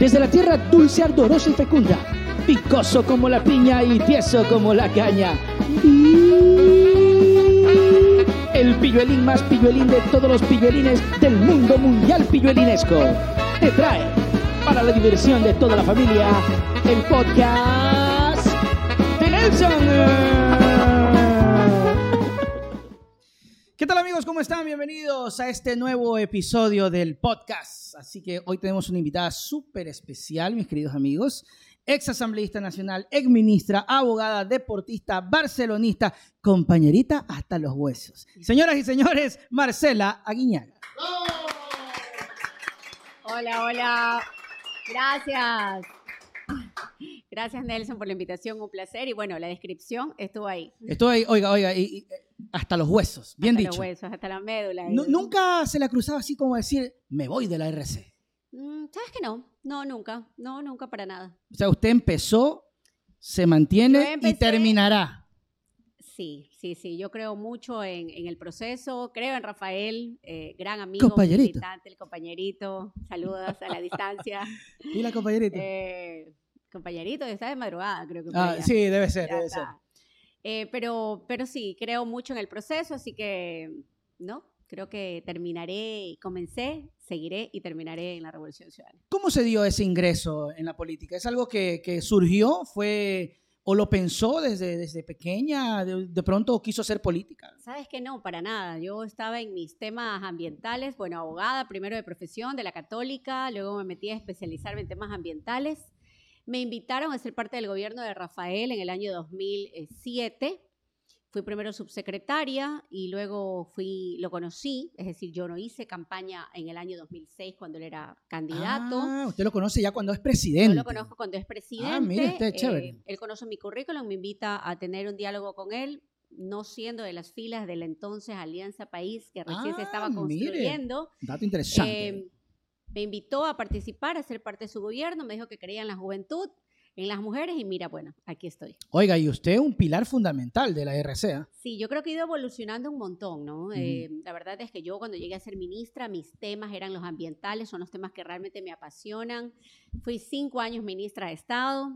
Desde la tierra dulce, ardorosa y fecunda, picoso como la piña y tieso como la caña. El pilluelín más pilluelín de todos los pilluelines del mundo mundial pilluelinesco. Te trae, para la diversión de toda la familia, el podcast de Nelson. ¿Cómo están? Bienvenidos a este nuevo episodio del podcast. Así que hoy tenemos una invitada súper especial, mis queridos amigos. Ex asambleísta nacional, ex ministra, abogada, deportista, barcelonista, compañerita hasta los huesos. Señoras y señores, Marcela Aguiñaga. Hola, hola. Gracias. Gracias Nelson por la invitación, un placer. Y bueno, la descripción estuvo ahí. Estuvo ahí, oiga, oiga, y, hasta los huesos, bien hasta dicho. los huesos, hasta la médula. nunca se la cruzaba así como decir, me voy de la RC. Mm, ¿Sabes que no? No, nunca. No, nunca para nada. O sea, usted empezó, se mantiene y terminará. Sí, sí, sí. Yo creo mucho en, el proceso. Creo en Rafael, eh, gran amigo. Compañerito. El compañerito. Saludos a la distancia. ¿Y la compañerita? Eh, compañerito, está de madrugada, creo que. Ah, sí, debe ser, debe ser. Eh, pero, pero sí, creo mucho en el proceso, así que, ¿no? Creo que terminaré, comencé, seguiré y terminaré en la Revolución Ciudadana. ¿Cómo se dio ese ingreso en la política? ¿Es algo que, surgió? ¿Fue o lo pensó desde, desde pequeña? De, pronto quiso ser política? Sabes que no, para nada. Yo estaba en mis temas ambientales, bueno, abogada primero de profesión de la católica, luego me metí a especializarme en temas ambientales me invitaron a ser parte del gobierno de Rafael en el año 2007. Fui primero subsecretaria y luego fui, lo conocí, es decir, yo no hice campaña en el año 2006 cuando él era candidato. Ah, usted lo conoce ya cuando es presidente. Yo lo conozco cuando es presidente. Ah, mire, usted chévere. Eh, él conoce mi currículum, me invita a tener un diálogo con él, no siendo de las filas del entonces Alianza País que recién se estaba ah, construyendo. dato interesante. Eh, me invitó a participar, a ser parte de su gobierno, me dijo que creía en la juventud, en las mujeres y mira, bueno, aquí estoy. Oiga, y usted es un pilar fundamental de la RCA. Sí, yo creo que he ido evolucionando un montón, ¿no? Eh, la verdad es que yo cuando llegué a ser ministra, mis temas eran los ambientales, son los temas que realmente me apasionan. Fui cinco años ministra de Estado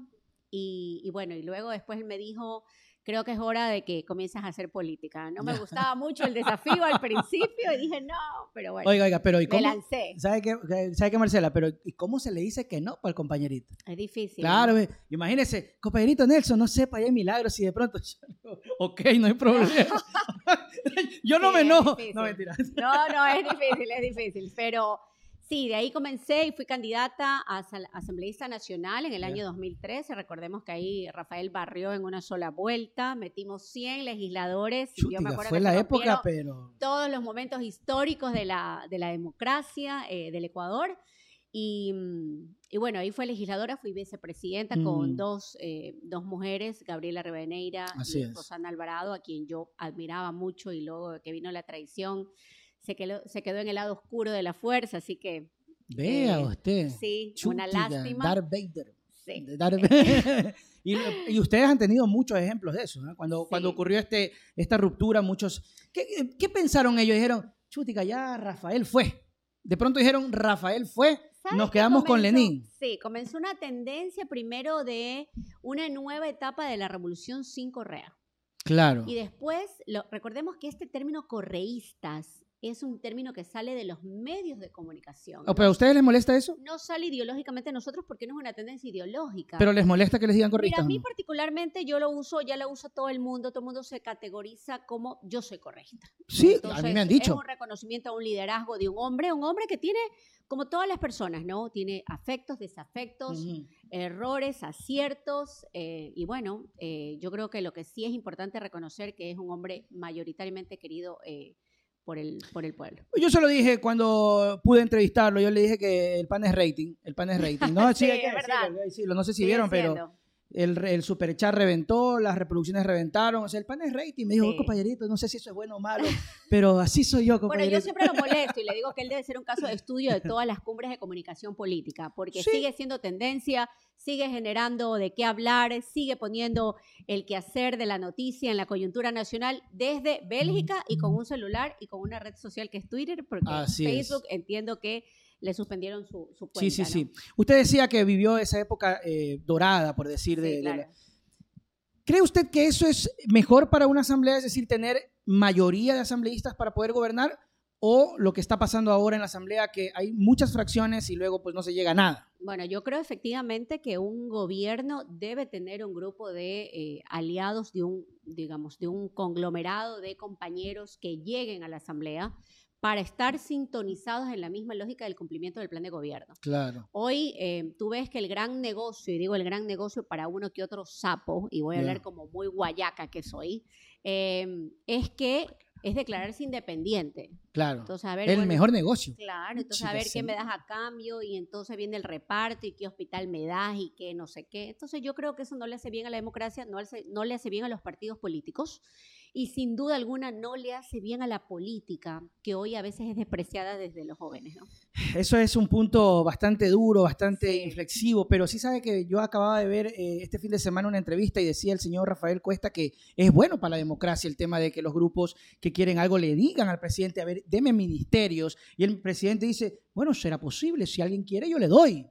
y, y bueno, y luego después él me dijo creo que es hora de que comiences a hacer política. No me gustaba mucho el desafío al principio y dije, no, pero bueno. Oiga, oiga, pero ¿y cómo? Me lancé. ¿Sabe qué, ¿sabe qué, Marcela? Pero ¿y cómo se le dice que no para el compañerito? Es difícil. Claro, imagínese, compañerito Nelson, no sepa, hay milagros y de pronto, ok, no hay problema. yo no me enojo. No, mentira. No, no, es difícil, es difícil, pero Sí, de ahí comencé y fui candidata a asambleísta nacional en el año 2013. Recordemos que ahí Rafael barrió en una sola vuelta, metimos 100 legisladores. yo me acuerdo fue la época, pero... Todos los momentos históricos de la, de la democracia eh, del Ecuador. Y, y, bueno, ahí fue legisladora, fui vicepresidenta con mm. dos, eh, dos mujeres, Gabriela Reveneira y Rosana Alvarado, a quien yo admiraba mucho y luego que vino la traición se quedó, se quedó en el lado oscuro de la fuerza, así que... Vea eh, usted. Sí, una lástima. Darth Vader. Sí. y, ustedes han tenido muchos ejemplos de eso, ¿no? Cuando, cuando ocurrió este, esta ruptura, muchos... ¿qué, ¿Qué pensaron ellos? Dijeron, chutica, ya Rafael fue. De pronto dijeron, Rafael fue, nos quedamos con Lenin. Sí, comenzó una tendencia primero de una nueva etapa de la Revolución sin Correa. Claro. Y después, lo, recordemos que este término correístas es un término que sale de los medios de comunicación. ¿Pero a ustedes les molesta eso? No sale ideológicamente a nosotros porque no es una tendencia ideológica. ¿Pero les molesta que les digan correcta? Mira, a mí particularmente yo lo uso, ya lo uso todo el mundo, todo el mundo se categoriza como yo soy correcta. Sí, a mí me han dicho. Es un reconocimiento a un liderazgo de un hombre, un hombre que tiene, como todas las personas, ¿no? Tiene afectos, desafectos, errores, aciertos, eh, y bueno, eh, yo creo que lo que sí es importante reconocer que es un hombre mayoritariamente querido eh, por el, por el pueblo. Yo se lo dije cuando pude entrevistarlo, yo le dije que el pan es rating, el pan es rating. No, sí, es verdad. no sé si vieron, pero el, el superchat reventó, las reproducciones reventaron, o sea, el pan es rating. Me dijo, oh, compañerito, no sé si eso es bueno o malo, pero así soy yo, compañerito. Bueno, yo siempre lo molesto y le digo que él debe ser un caso de estudio de todas las cumbres de comunicación política, porque sigue siendo tendencia, sigue generando de qué hablar, sigue poniendo el quehacer de la noticia en la coyuntura nacional desde Bélgica y con un celular y con una red social que es Twitter, porque Facebook entiendo que le suspendieron su, su cuenta. Sí, sí, ¿no? sí. Usted decía que vivió esa época eh, dorada, por decir, de, Sí, de claro. la- ¿Cree usted que eso es mejor para una asamblea, es decir, tener mayoría de asambleístas para poder gobernar? ¿O lo que está pasando ahora en la asamblea, que hay muchas fracciones y luego pues no se llega a nada? Bueno, yo creo efectivamente que un gobierno debe tener un grupo de eh, aliados de un, digamos, de un conglomerado de compañeros que lleguen a la asamblea para estar sintonizados en la misma lógica del cumplimiento del plan de gobierno. Claro. Hoy eh, tú ves que el gran negocio, y digo el gran negocio para uno que otro sapo, y voy a Ya. hablar como muy guayaca que soy, eh, es que es declararse independiente. Claro. Entonces, a ver, el bueno, mejor negocio. Claro, entonces Chica, a ver sí. qué me das a cambio y entonces viene el reparto y qué hospital me das y qué no sé qué. Entonces yo creo que eso no le hace bien a la democracia, no, hace- no le hace bien a los partidos políticos y sin duda alguna no le hace bien a la política, que hoy a veces es despreciada desde los jóvenes. ¿no? Eso es un punto bastante duro, bastante Sí. inflexivo, pero sí sabe que yo acababa de ver eh, este fin de semana una entrevista y decía el señor Rafael Cuesta que es bueno para la democracia el tema de que los grupos que quieren algo le digan al presidente, a ver, deme ministerios, y el presidente dice, bueno, será posible, si alguien quiere yo le doy.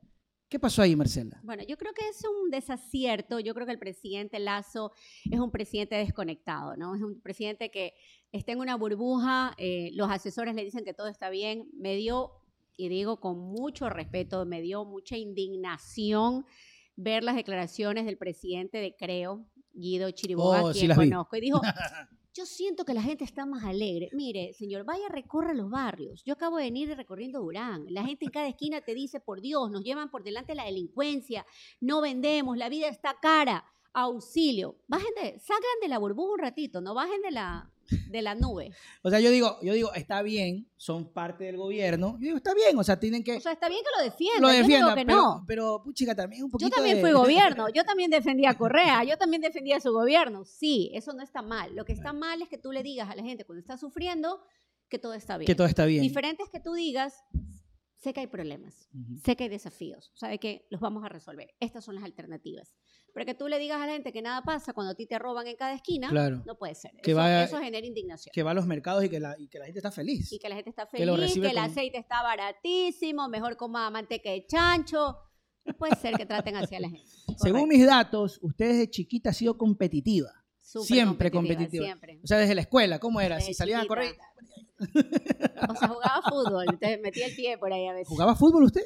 ¿Qué pasó ahí, Marcela? Bueno, yo creo que es un desacierto. Yo creo que el presidente Lazo es un presidente desconectado, ¿no? Es un presidente que está en una burbuja, eh, los asesores le dicen que todo está bien. Me dio, y digo con mucho respeto, me dio mucha indignación ver las declaraciones del presidente de Creo, Guido Chiriboga, Oh, quien sí vi. conozco, y dijo, yo siento que la gente está más alegre. Mire, señor, vaya, recorra los barrios. Yo acabo de venir recorriendo Durán. La gente en cada esquina te dice, por Dios, nos llevan por delante la delincuencia, no vendemos, la vida está cara, auxilio. Bajen de, salgan de la burbuja un ratito, no bajen de la, de la nube. O sea, yo digo, yo digo, está bien, son parte del gobierno. Yo digo, está bien, o sea, tienen que O sea, está bien que lo defiendan, lo defiendan, pero, no. pero puchica, también un poquito Yo también de- fui gobierno, yo también defendía a Correa, yo también defendía su gobierno. Sí, eso no está mal. Lo que está mal es que tú le digas a la gente cuando está sufriendo que todo está bien. que todo está bien. Diferente es que tú digas, sé que hay problemas, Ujú. sé que hay desafíos, sabe que los vamos a resolver. Estas son las alternativas. Pero que tú le digas a la gente que nada pasa cuando a ti te roban en cada esquina, Claro. no puede ser. Que eso, genera indignación. Que va a los mercados y que la, y que la gente está feliz. y que la gente está que feliz, que, recibe el con- aceite está baratísimo, mejor coma manteca de chancho. No puede ser que traten así a la gente. Según mis datos, usted desde chiquita ha sido competitiva. Siempre competitiva. Siempre. O sea, desde la escuela, ¿cómo era? Desde si salían a correr. O sea, jugaba fútbol, entonces metía el pie por ahí a veces. ¿Jugaba fútbol usted?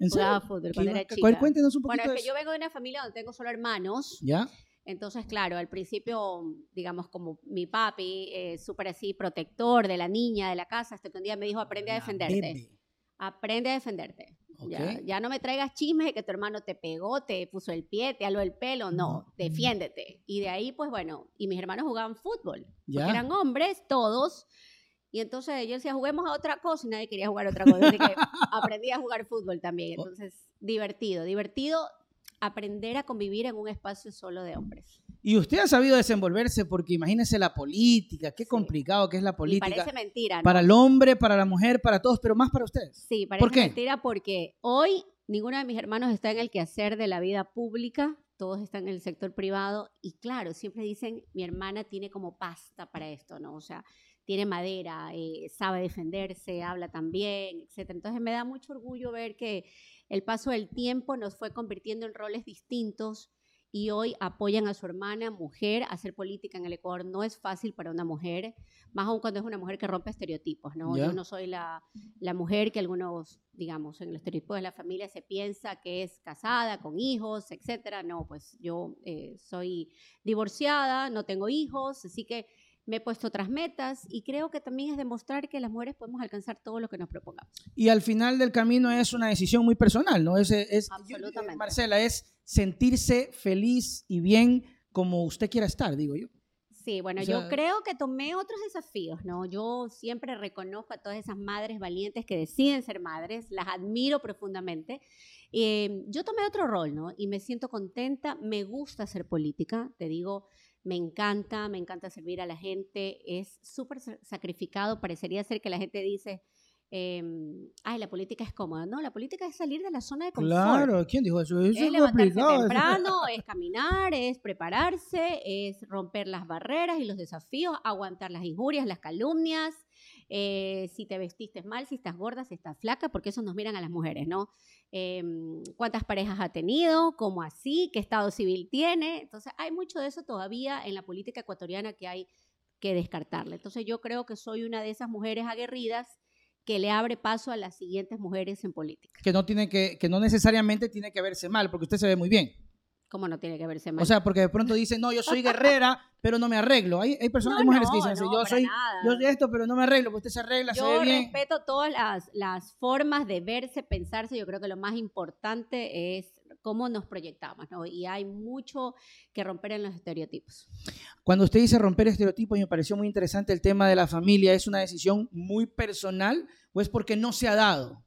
¿En serio? Jugaba fútbol ¿Qué cuando era chica. Cuéntenos un Bueno, poquito es que yo vengo de una familia donde tengo solo hermanos. ¿Ya? Entonces, claro, al principio, digamos, como mi papi, eh, súper así, protector de la niña, de la casa, hasta que un día me dijo, aprende a La defenderte. bebe. Aprende a defenderte. Ya, Ok. ya no me traigas chismes de que tu hermano te pegó, te puso el pie, te aló el pelo. No, No. defiéndete. Y de ahí, pues bueno, y mis hermanos jugaban fútbol. Ya. Porque eran hombres, todos. Y entonces yo decía, juguemos a otra cosa y nadie quería jugar a otra cosa. Así que aprendí a jugar fútbol también. Oh. Entonces, divertido, divertido aprender a convivir en un espacio solo de hombres. Y usted ha sabido desenvolverse porque imagínese la política, qué Sí. complicado que es la Y política. parece mentira, ¿no? Para el hombre, para la mujer, para todos, pero más para ustedes. Sí, parece ¿Por qué? mentira porque hoy ninguno de mis hermanos está en el quehacer de la vida pública, todos están en el sector privado y claro, siempre dicen, mi hermana tiene como pasta para esto, ¿no? O sea, tiene madera, eh, sabe defenderse, habla también, etc. Entonces me da mucho orgullo ver que el paso del tiempo nos fue convirtiendo en roles distintos y hoy apoyan a su hermana mujer a hacer política en el Ecuador. No es fácil para una mujer, más aún cuando es una mujer que rompe estereotipos, ¿no? Ya. Yo no soy la, la mujer que algunos, digamos, en los estereotipos de la familia se piensa que es casada, con hijos, etcétera. No, pues yo eh, soy divorciada, no tengo hijos, así que me he puesto otras metas y creo que también es demostrar que las mujeres podemos alcanzar todo lo que nos propongamos. Y al final del camino es una decisión muy personal, ¿no? Es, es Absolutamente. Marcela, es sentirse feliz y bien como usted quiera estar, digo yo. Sí, bueno, O yo creo que tomé otros desafíos, ¿no? Yo siempre reconozco a todas esas madres valientes que deciden ser madres, las admiro profundamente. Eh, yo tomé otro rol, ¿no? Y me siento contenta, me gusta hacer política, te digo, me encanta, me encanta servir a la gente, es súper sa- sacrificado, parecería ser que la gente dice, eh, ay, la política es cómoda. No, la política es salir de la zona de confort. Claro, ¿quién dijo eso? Eso Es es levantarse temprano, es caminar, es prepararse, es romper las barreras y los desafíos, aguantar las injurias, las calumnias, eh, si te vestiste mal, si estás gorda, si estás flaca, porque eso nos miran a las mujeres, ¿no? Em, ¿Cuántas parejas ha tenido? ¿Cómo así? ¿Qué estado civil tiene? Entonces, hay mucho de eso todavía en la política ecuatoriana que hay que descartarle. Entonces, yo creo que soy una de esas mujeres aguerridas que le abre paso a las siguientes mujeres en política. Que no, tiene que, que no necesariamente tiene que verse mal, porque usted se ve muy bien. ¿Cómo no tiene que verse mal? O sea, porque de pronto dicen, no, yo soy guerrera, pero no me arreglo. Hay, hay personas, hay mujeres que dicen, yo soy, yo soy esto, pero no me arreglo, pues usted se arregla, se ve bien. Yo respeto todas las, las formas de verse, pensarse. Yo creo que lo más importante es cómo nos proyectamos, ¿no? Y hay mucho que romper en los estereotipos. Cuando usted dice romper estereotipos, me pareció muy interesante el tema de la familia. ¿Es una decisión muy personal o es porque no se ha dado?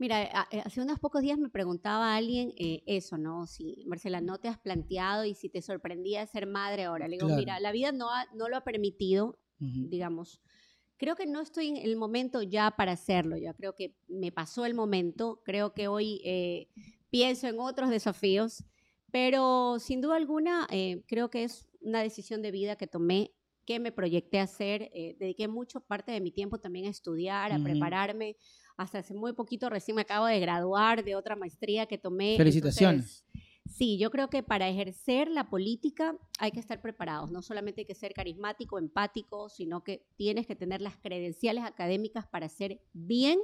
Mira, eh, hace unos pocos días me preguntaba alguien eh, eso, ¿no? Si, Marcela, no te has planteado y si te sorprendía ser madre ahora. Le digo, mira, la vida no, no lo ha permitido, digamos. Creo que no estoy en el momento ya para hacerlo, ya creo que me pasó el momento, creo que hoy eh, pienso en otros desafíos, pero sin duda alguna creo que es una decisión de vida que tomé, que me proyecté a hacer, dediqué mucho parte de mi tiempo también a estudiar, a prepararme, hasta hace muy poquito recién me acabo de graduar de otra maestría que tomé. Felicitaciones. sí, yo creo que para ejercer la política hay que estar preparados. No solamente hay que ser carismático, empático, sino que tienes que tener las credenciales académicas para hacer bien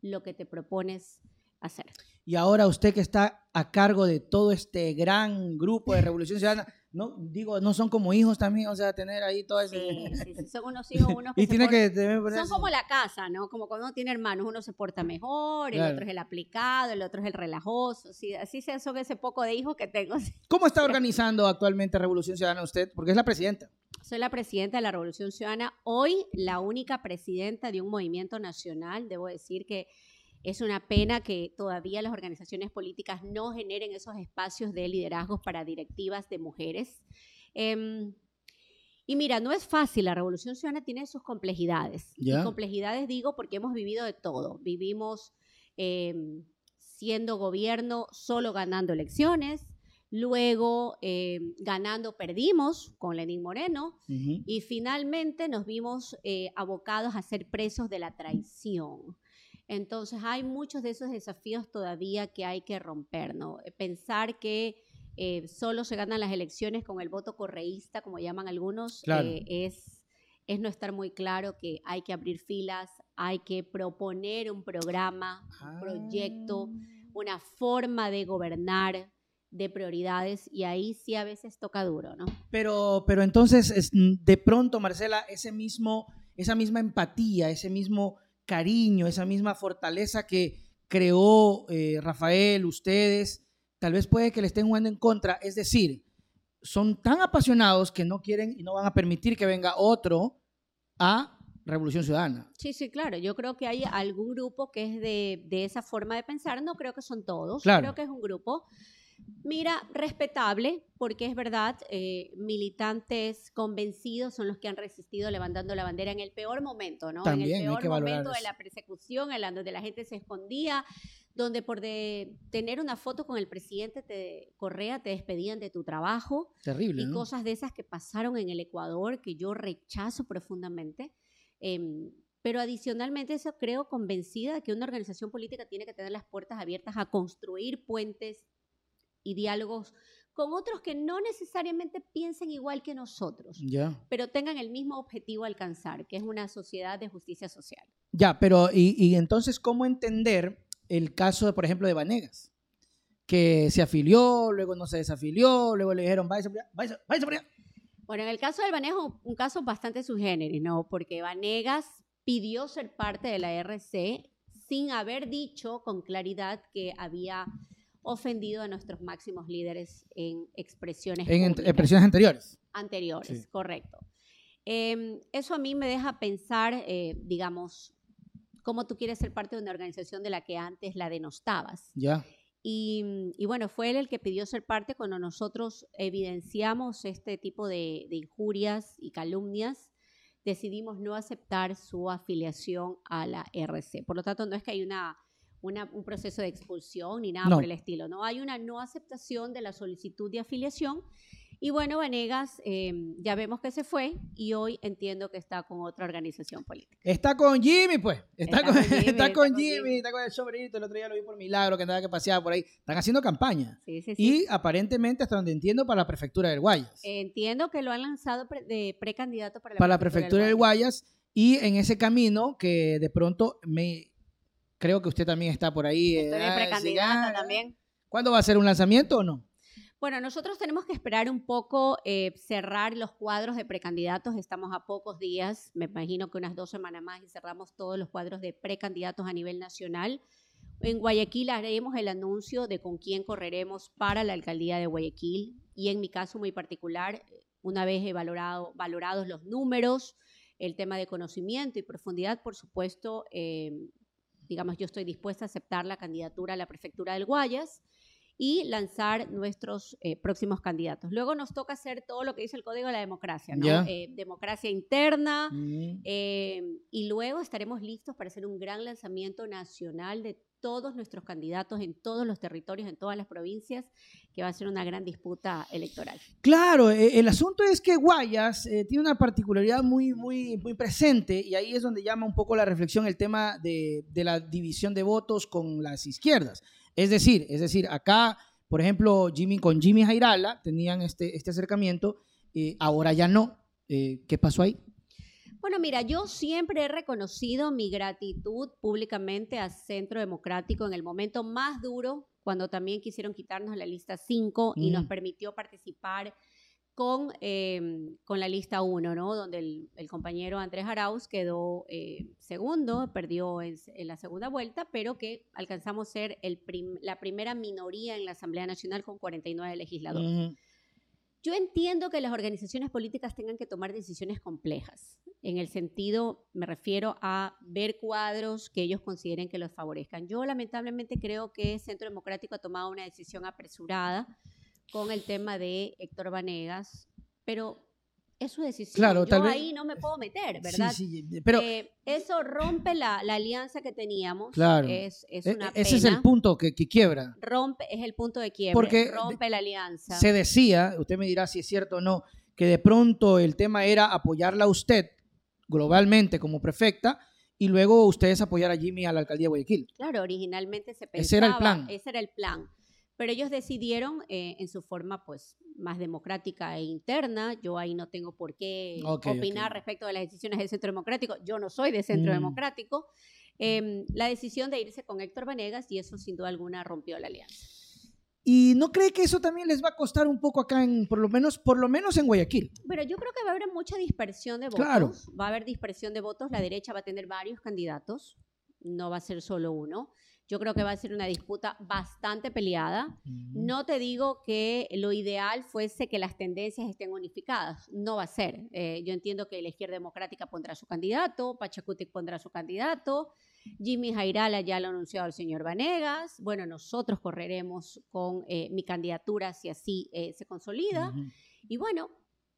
lo que te propones hacer. Y ahora usted que está a cargo de todo este gran grupo de Revolución Ciudadana, no digo, no son como hijos también, o sea, tener ahí todo ese... Sí, sí, son unos hijos, unos que, y tiene que Son como la casa, ¿no? Como cuando uno tiene hermanos, uno se porta mejor, el otro es el aplicado, el otro es el relajoso, sí, así son ese poco de hijos que tengo. ¿Cómo está organizando actualmente Revolución Ciudadana usted? Porque es la presidenta. Soy la presidenta de la Revolución Ciudadana, hoy la única presidenta de un movimiento nacional, debo decir que es una pena que todavía las organizaciones políticas no generen esos espacios de liderazgo para directivas de mujeres. Em, y mira, no es fácil, la revolución ciudadana tiene sus complejidades. Y complejidades digo porque hemos vivido de todo. Vivimos em, siendo gobierno solo ganando elecciones, luego em, ganando perdimos con Lenín Moreno y finalmente nos vimos eh, abocados a ser presos de la traición. Entonces hay muchos de esos desafíos todavía que hay que romper, ¿no? Eh, pensar que eh, solo se ganan las elecciones con el voto correísta, como llaman algunos, eh, es, es no estar muy claro que hay que abrir filas, hay que proponer un programa, un proyecto, ah. una forma de gobernar de prioridades y ahí sí a veces toca duro, ¿no? Pero, pero entonces, de pronto, Marcela, ese mismo, esa misma empatía, ese mismo cariño, esa misma fortaleza que creó eh, Rafael, ustedes, tal vez puede que le estén jugando en contra. Es decir, son tan apasionados que no quieren y no van a permitir que venga otro a Revolución Ciudadana. Sí, sí, claro. Yo creo que hay algún grupo que es de, de esa forma de pensar. No creo que son todos. Creo que es un grupo. Mira, respetable, porque es verdad, eh, militantes convencidos son los que han resistido levantando la bandera en el peor momento, ¿no? en el peor momento de la persecución, en donde la gente se escondía, donde por de tener una foto con el presidente Correa te despedían de tu trabajo. Terrible. Y cosas de esas que pasaron en el Ecuador que yo rechazo profundamente. Em, pero adicionalmente eso creo convencida de que una organización política tiene que tener las puertas abiertas a construir puentes y diálogos con otros que no necesariamente piensen igual que nosotros, pero tengan el mismo objetivo a alcanzar, que es una sociedad de justicia social. Ya, pero y, entonces, ¿cómo entender el caso, por ejemplo, de Vanegas? Que se afilió, luego no se desafilió, luego le dijeron, váyase váyase, váyase por allá. Bueno, en el caso del Vanegas, un caso bastante subgénero, ¿no? Porque Vanegas pidió ser parte de la RC sin haber dicho con claridad que había ofendido a nuestros máximos líderes en expresiones. En expresiones anteriores. Anteriores, correcto. Em, eso a mí me deja pensar, eh, digamos, cómo tú quieres ser parte de una organización de la que antes la denostabas. Ya. Y, bueno, fue él el que pidió ser parte cuando nosotros evidenciamos este tipo de, de injurias y calumnias decidimos no aceptar su afiliación a la RC. Por lo tanto, no es que hay una un proceso de expulsión ni nada por el estilo. No hay una no aceptación de la solicitud de afiliación Y bueno, Vanegas eh, ya vemos que se fue y hoy entiendo que está con otra organización política. Está con Jimmy, pues. Está, Está con, con Jimmy, está con Jimmy, Jimmy. está con el sombrerito. El otro día lo vi por milagro que andaba que paseaba por ahí. Están haciendo campaña. Sí, sí, sí. Y aparentemente, hasta donde entiendo, para la prefectura del Guayas. Entiendo que lo han lanzado pre- de precandidato para la para la prefectura del Guayas. Y en ese camino que de pronto me... Creo que usted también está por ahí. Estoy ah, precandidata también. ¿Cuándo va a ser un lanzamiento o no? Bueno, nosotros tenemos que esperar un poco, eh, cerrar los cuadros de precandidatos. Estamos a pocos días, me imagino que unas dos semanas más y cerramos todos los cuadros de precandidatos a nivel nacional. En Guayaquil haremos el anuncio de con quién correremos para la alcaldía de Guayaquil y en mi caso muy particular, una vez he valorado, valorados los números, el tema de conocimiento y profundidad, por supuesto, eh, digamos, yo estoy dispuesta a aceptar la candidatura a la prefectura del Guayas y lanzar nuestros eh, próximos candidatos. Luego nos toca hacer todo lo que dice el Código de la Democracia, ¿no? Eh, democracia interna, Mm. eh, y luego estaremos listos para hacer un gran lanzamiento nacional de todos nuestros candidatos en todos los territorios, en todas las provincias, que va a ser una gran disputa electoral. Claro, eh, el asunto es que Guayas eh, tiene una particularidad muy, muy, muy presente y ahí es donde llama un poco la reflexión el tema de, de la división de votos con las izquierdas. Es decir, es decir, acá, por ejemplo, Jimmy con Jimmy Jairala tenían este, este acercamiento, eh, ahora ya no. Eh, ¿Qué pasó ahí? Bueno, mira, yo siempre he reconocido mi gratitud públicamente a Centro Democrático en el momento más duro, cuando también quisieron quitarnos la lista 5 y nos Mm. permitió participar con, eh, con la lista 1, ¿no? Donde el, el compañero Andrés Arauz quedó eh, segundo, perdió en, en la segunda vuelta, pero que alcanzamos ser el prim- la primera minoría en la Asamblea Nacional con 49 legisladores. Ujú. Yo entiendo que las organizaciones políticas tengan que tomar decisiones complejas. En el sentido, me refiero a ver cuadros que ellos consideren que los favorezcan. Yo lamentablemente creo que Centro Democrático ha tomado una decisión apresurada con el tema de Héctor Vanegas, pero es su decisión. Claro, Yo vez- ahí no me puedo meter, ¿verdad? Sí, sí, pero Eh, eso rompe la, la alianza que teníamos. Claro. Es, es e- una ese es el punto que, que quiebra. Rompe, es el punto de quiebre. Porque rompe la alianza. Se decía, usted me dirá si es cierto o no, que de pronto el tema era apoyarla a usted globalmente como prefecta y luego ustedes apoyar a Jimmy a la alcaldía de Guayaquil. Claro, originalmente se pensaba, Ese era el plan. ese era el plan. Pero ellos decidieron eh, en su forma pues más democrática e interna. Yo ahí no tengo por qué Ok, opinar ok. respecto de las decisiones del Centro Democrático. Yo no soy de Centro Mm. Democrático. Em, la decisión de irse con Héctor Vanegas y eso sin duda alguna rompió la alianza. ¿Y no cree que eso también les va a costar un poco acá, en, por, lo menos, por lo menos en Guayaquil? Pero yo creo que va a haber mucha dispersión de votos. Claro. Va a haber dispersión de votos. La derecha va a tener varios candidatos. No va a ser solo uno. Yo creo que va a ser una disputa bastante peleada. No te digo que lo ideal fuese que las tendencias estén unificadas, no va a ser. Eh, yo entiendo que la izquierda democrática pondrá su candidato, Pachacuti pondrá su candidato, Jimmy Jairala ya lo ha anunciado el señor Vanegas, bueno, nosotros correremos con eh, mi candidatura si así eh, se consolida. Ujú. Y bueno,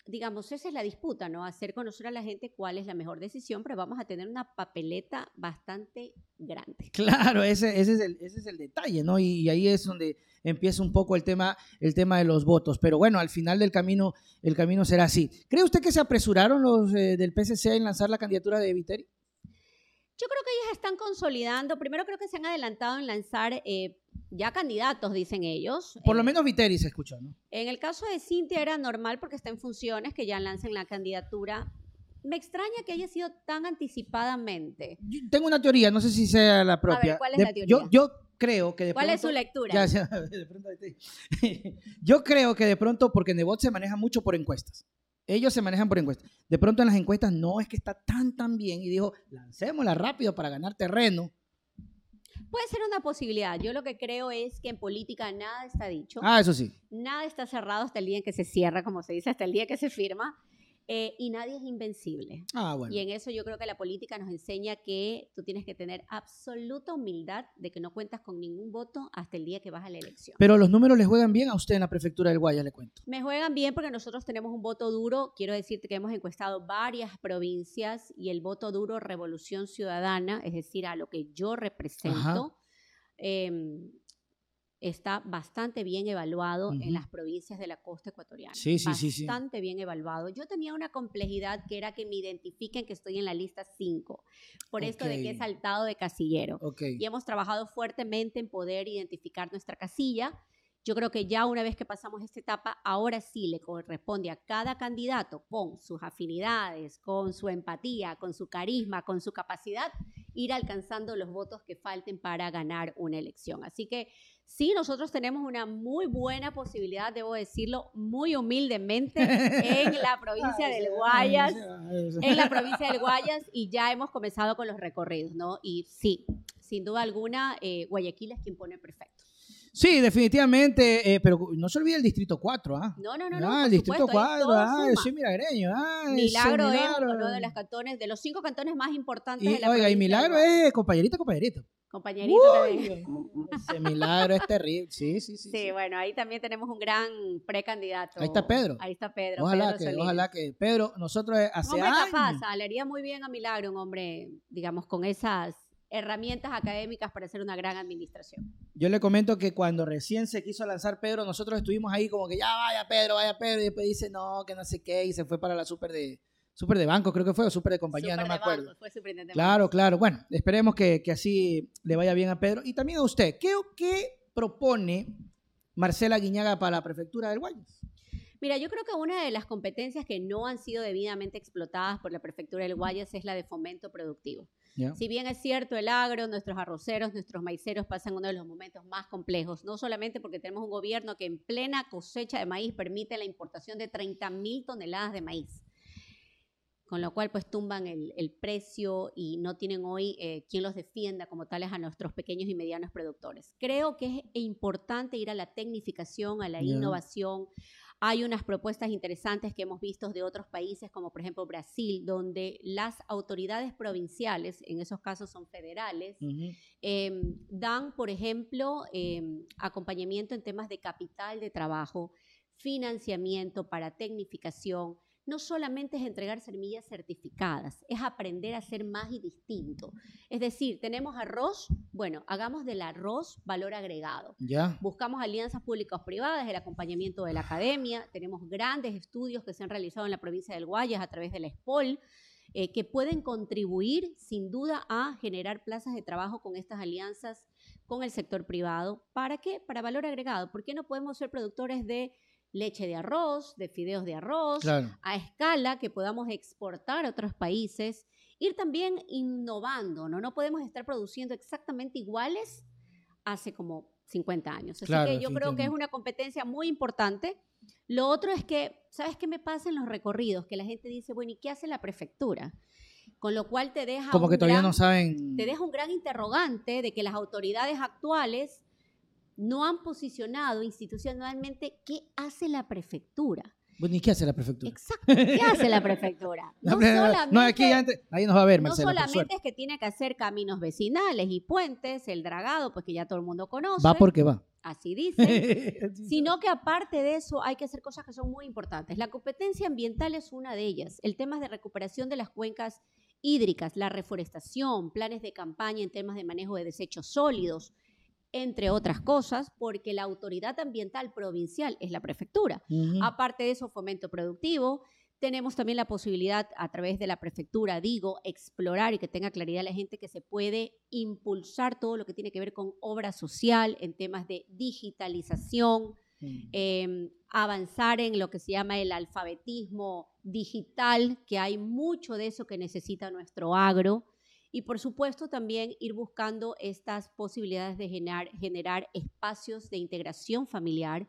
digamos, esa es la disputa, ¿no? Hacer conocer a la gente cuál es la mejor decisión, pero vamos a tener una papeleta bastante grande. Claro, ese, ese, es el, ese es el detalle, ¿no? Y, ahí es donde empieza un poco el tema, el tema de los votos. Pero bueno, al final del camino, el camino será así. ¿Cree usted que se apresuraron los eh, del PSC en lanzar la candidatura de Viteri? Yo creo que ellos están consolidando. Primero creo que se han adelantado en lanzar eh, ya candidatos, dicen ellos. Por lo Eh, menos Viteri se escuchó, ¿no? En el caso de Cintia era normal porque está en funciones que ya lancen la candidatura. Me extraña que haya sido tan anticipadamente. Yo tengo una teoría, no sé si sea la propia. ¿cuál es De- la teoría? Yo, yo creo que de ¿Cuál es su lectura? Ya, ya, de pronto Yo creo que de pronto, porque Nebot se maneja mucho por encuestas. Ellos se manejan por encuestas. De pronto en las encuestas no es que está tan tan bien y dijo, lancémosla rápido para ganar terreno. Puede ser una posibilidad. Yo lo que creo es que en política nada está dicho. Ah, eso sí. Nada está cerrado hasta el día en que se cierra, como se dice, hasta el día que se firma. Eh, y nadie es invencible. Ah, bueno. Y en eso yo creo que la política nos enseña que tú tienes que tener absoluta humildad de que no cuentas con ningún voto hasta el día que vas a la elección. Pero los números le juegan bien a usted en la prefectura del Guaya, le cuento. Me juegan bien porque nosotros tenemos un voto duro. Quiero decirte que hemos encuestado varias provincias y el voto duro Revolución Ciudadana, es decir, a lo que yo represento, eh, está bastante bien evaluado en las provincias de la costa ecuatoriana. Sí, sí, sí, sí. Bastante bien evaluado. Yo tenía una complejidad que era que me identifiquen que estoy en la lista 5, por esto de que he saltado de casillero. Ok. Y hemos trabajado fuertemente en poder identificar nuestra casilla. Yo creo que ya una vez que pasamos esta etapa, ahora sí le corresponde a cada candidato con sus afinidades, con su empatía, con su carisma, con su capacidad, ir alcanzando los votos que falten para ganar una elección. Así que sí, nosotros tenemos una muy buena posibilidad, debo decirlo, muy humildemente, en la provincia del Guayas en la provincia del Guayas y ya hemos comenzado con los recorridos, ¿no? Y sí, sin duda alguna, eh, Guayaquil es quien pone perfecto. Sí, definitivamente, eh, pero no se olvide el Distrito 4, ¿ah? No, no, no, no. Ah, por el Distrito supuesto, ahí 4, todo ah, yo soy milagreño, ah, Milagro es Milagro. uno de los cantones, de los cinco cantones más importantes Y, de la oiga, y provincia Milagro es compañerito, compañerito. Compañerito también. ese Milagro es terrible. Sí, sí, sí. Sí, sí. bueno, ahí también tenemos un gran precandidato. Ahí está Pedro. Ahí está Pedro. Ojalá Pedro que, Solís. ojalá que, Pedro, nosotros eh, hace años, capaz, le haría muy bien a Milagro, un hombre, digamos, con esas herramientas académicas para hacer una gran administración. yo le comento que cuando recién se quiso lanzar Pedro, nosotros estuvimos ahí como que ya vaya Pedro, vaya Pedro, y después dice no, que no sé qué, y se fue para la super de, super de banco, creo que fue, o super de compañía, no me acuerdo. banco, fue Claro, claro. Bueno, esperemos que, que así le vaya bien a Pedro. Y también a usted, ¿qué, qué propone Marcela Guiñaga para la prefectura del Guayas? Mira, yo creo que una de las competencias que no han sido debidamente explotadas por la prefectura del Guayas es la de fomento productivo. Si bien es cierto, el agro, nuestros arroceros, nuestros maiceros pasan uno de los momentos más complejos, no solamente porque tenemos un gobierno que en plena cosecha de maíz permite la importación de 30 mil toneladas de maíz, con lo cual pues tumban el, el precio y no tienen hoy eh, quien los defienda como tales a nuestros pequeños y medianos productores. Creo que es importante ir a la tecnificación, a la innovación. Hay unas propuestas interesantes que hemos visto de otros países, como por ejemplo Brasil, donde las autoridades provinciales, en esos casos son federales, eh, dan, por ejemplo, eh, acompañamiento en temas de capital de trabajo, financiamiento para tecnificación. No solamente es entregar semillas certificadas, es aprender a ser más y distinto. Es decir, tenemos arroz, bueno, hagamos del arroz valor agregado. Ya. Buscamos alianzas públicas-privadas, el acompañamiento de la academia. Tenemos grandes estudios que se han realizado en la provincia del Guayas a través de la SPOL, eh, que pueden contribuir sin duda a generar plazas de trabajo con estas alianzas con el sector privado. ¿Para qué? Para valor agregado. ¿Por qué no podemos ser productores de leche de arroz, de fideos de arroz, Claro. a escala que podamos exportar a otros países? Ir también innovando, ¿no? No podemos estar produciendo exactamente iguales hace como 50 años. Así Claro, que yo creo que es una competencia muy importante. Lo otro es que, ¿sabes qué me pasa en los recorridos? Que la gente dice, bueno, ¿y qué hace la prefectura? Con lo cual te deja, Como que todavía gran- no saben. te deja un gran interrogante de que las autoridades actuales no han posicionado institucionalmente qué hace la prefectura. Bueno, ¿y qué hace la prefectura? Exacto, ¿qué hace la prefectura? No solamente, No, aquí ya entre- ahí nos va a ver, no Marcela, solamente es que tiene que hacer caminos vecinales y puentes, el dragado, pues que ya todo el mundo conoce, Va porque va. así dice, sino que aparte de eso hay que hacer cosas que son muy importantes. La competencia ambiental es una de ellas. El tema de recuperación de las cuencas hídricas, la reforestación, planes de campaña en temas de manejo de desechos sólidos, entre otras cosas, porque la autoridad ambiental provincial es la prefectura. Aparte de eso, fomento productivo. Tenemos también la posibilidad, a través de la prefectura, digo, explorar y que tenga claridad la gente que se puede impulsar todo lo que tiene que ver con obra social en temas de digitalización, Mm. eh, avanzar en lo que se llama el alfabetismo digital, que hay mucho de eso que necesita nuestro agro. Y por supuesto también ir buscando estas posibilidades de generar, generar espacios de integración familiar,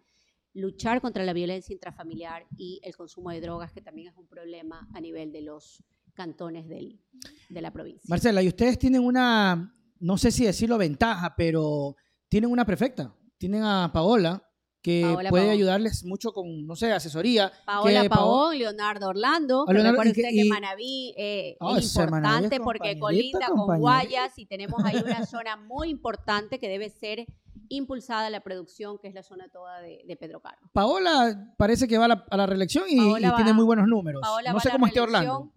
luchar contra la violencia intrafamiliar y el consumo de drogas, que también es un problema a nivel de los cantones del- de la provincia. Marcela, y ustedes tienen una, no sé si decirlo ventaja, pero tienen una prefecta. Tienen a Paola, que Paola puede Pavón. ayudarles mucho con, no sé, asesoría. Paola que Pavón, Leonardo Orlando. A que Leonardo- recuerde y usted que Manaví eh, Oh, es ese Manaví es importante porque compañerita, colinda con. Guayas y tenemos ahí una zona muy importante que debe ser impulsada la producción, que es la zona toda de, de Pedro Carlos. Paola parece que va a la, a la reelección y, tiene muy buenos números. Paola no sé cómo esté. Orlando.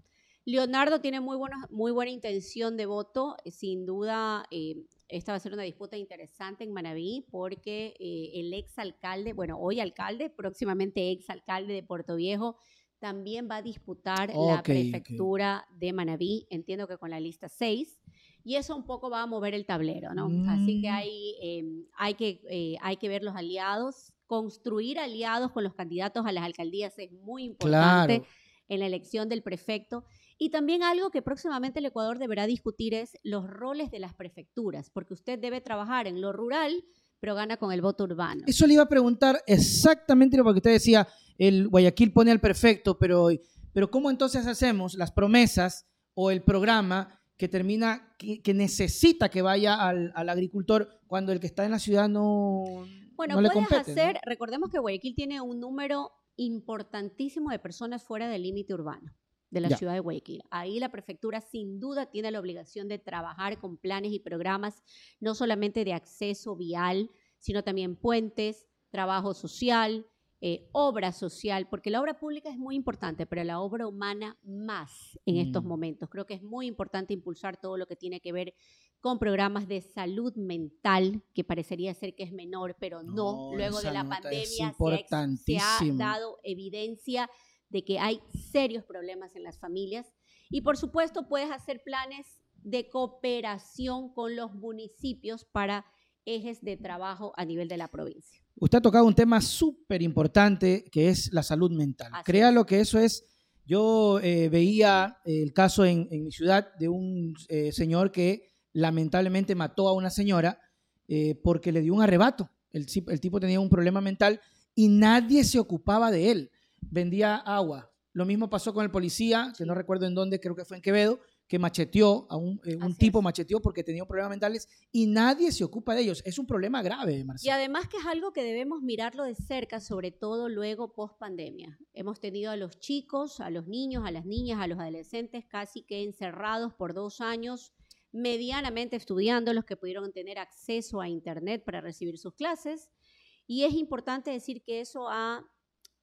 Leonardo tiene muy, buena, muy buena intención de voto. Sin duda, eh, esta va a ser una disputa interesante en Manabí porque eh, el ex alcalde, bueno, hoy alcalde, próximamente ex alcalde de Puerto Viejo, también va a disputar la prefectura de Manabí, entiendo que con la lista 6, y eso un poco va a mover el tablero, ¿no? Así que mm. hay, em, hay, que, eh, hay que ver los aliados, construir aliados con los candidatos a las alcaldías es muy importante en la elección del prefecto. Y también algo que próximamente el Ecuador deberá discutir es los roles de las prefecturas, porque usted debe trabajar en lo rural, pero gana con el voto urbano. Eso le iba a preguntar exactamente lo que usted decía, el Guayaquil pone al prefecto, pero, pero ¿cómo entonces hacemos las promesas o el programa que termina, que, necesita que vaya al, agricultor cuando el que está en la ciudad no, bueno, le puedes hacer, recordemos que Guayaquil tiene un número importantísimo de personas fuera del límite urbano de la ciudad de Guayaquil. Ahí la prefectura sin duda tiene la obligación de trabajar con planes y programas, no solamente de acceso vial, sino también puentes, trabajo social, eh, obra social, porque la obra pública es muy importante, pero la obra humana más en estos mm. momentos. Creo que es muy importante impulsar todo lo que tiene que ver con programas de salud mental, que parecería ser que es menor, pero no. Luego de la pandemia se ha dado evidencia de que hay serios problemas en las familias. Y por supuesto puedes hacer planes de cooperación con los municipios para ejes de trabajo a nivel de la provincia. Usted ha tocado un tema súper importante que es la salud mental. Crea lo que eso es. Yo eh, veía el caso en, mi ciudad de un eh, señor que lamentablemente mató a una señora eh, porque le dio un arrebato. El, el tipo tenía un problema mental y nadie se ocupaba de él vendía agua. Lo mismo pasó con el policía, que no recuerdo en dónde, creo que fue en Quevedo, que macheteó, a un, eh, tipo macheteó porque tenía problemas mentales y nadie se ocupa de ellos. Es un problema grave, Marcelo. Y además que es algo que debemos mirarlo de cerca, sobre todo luego post pandemia. Hemos tenido a los chicos, a los niños, a las niñas, a los adolescentes casi que encerrados por dos años, medianamente estudiando, los que pudieron tener acceso a Internet para recibir sus clases. Y es importante decir que eso ha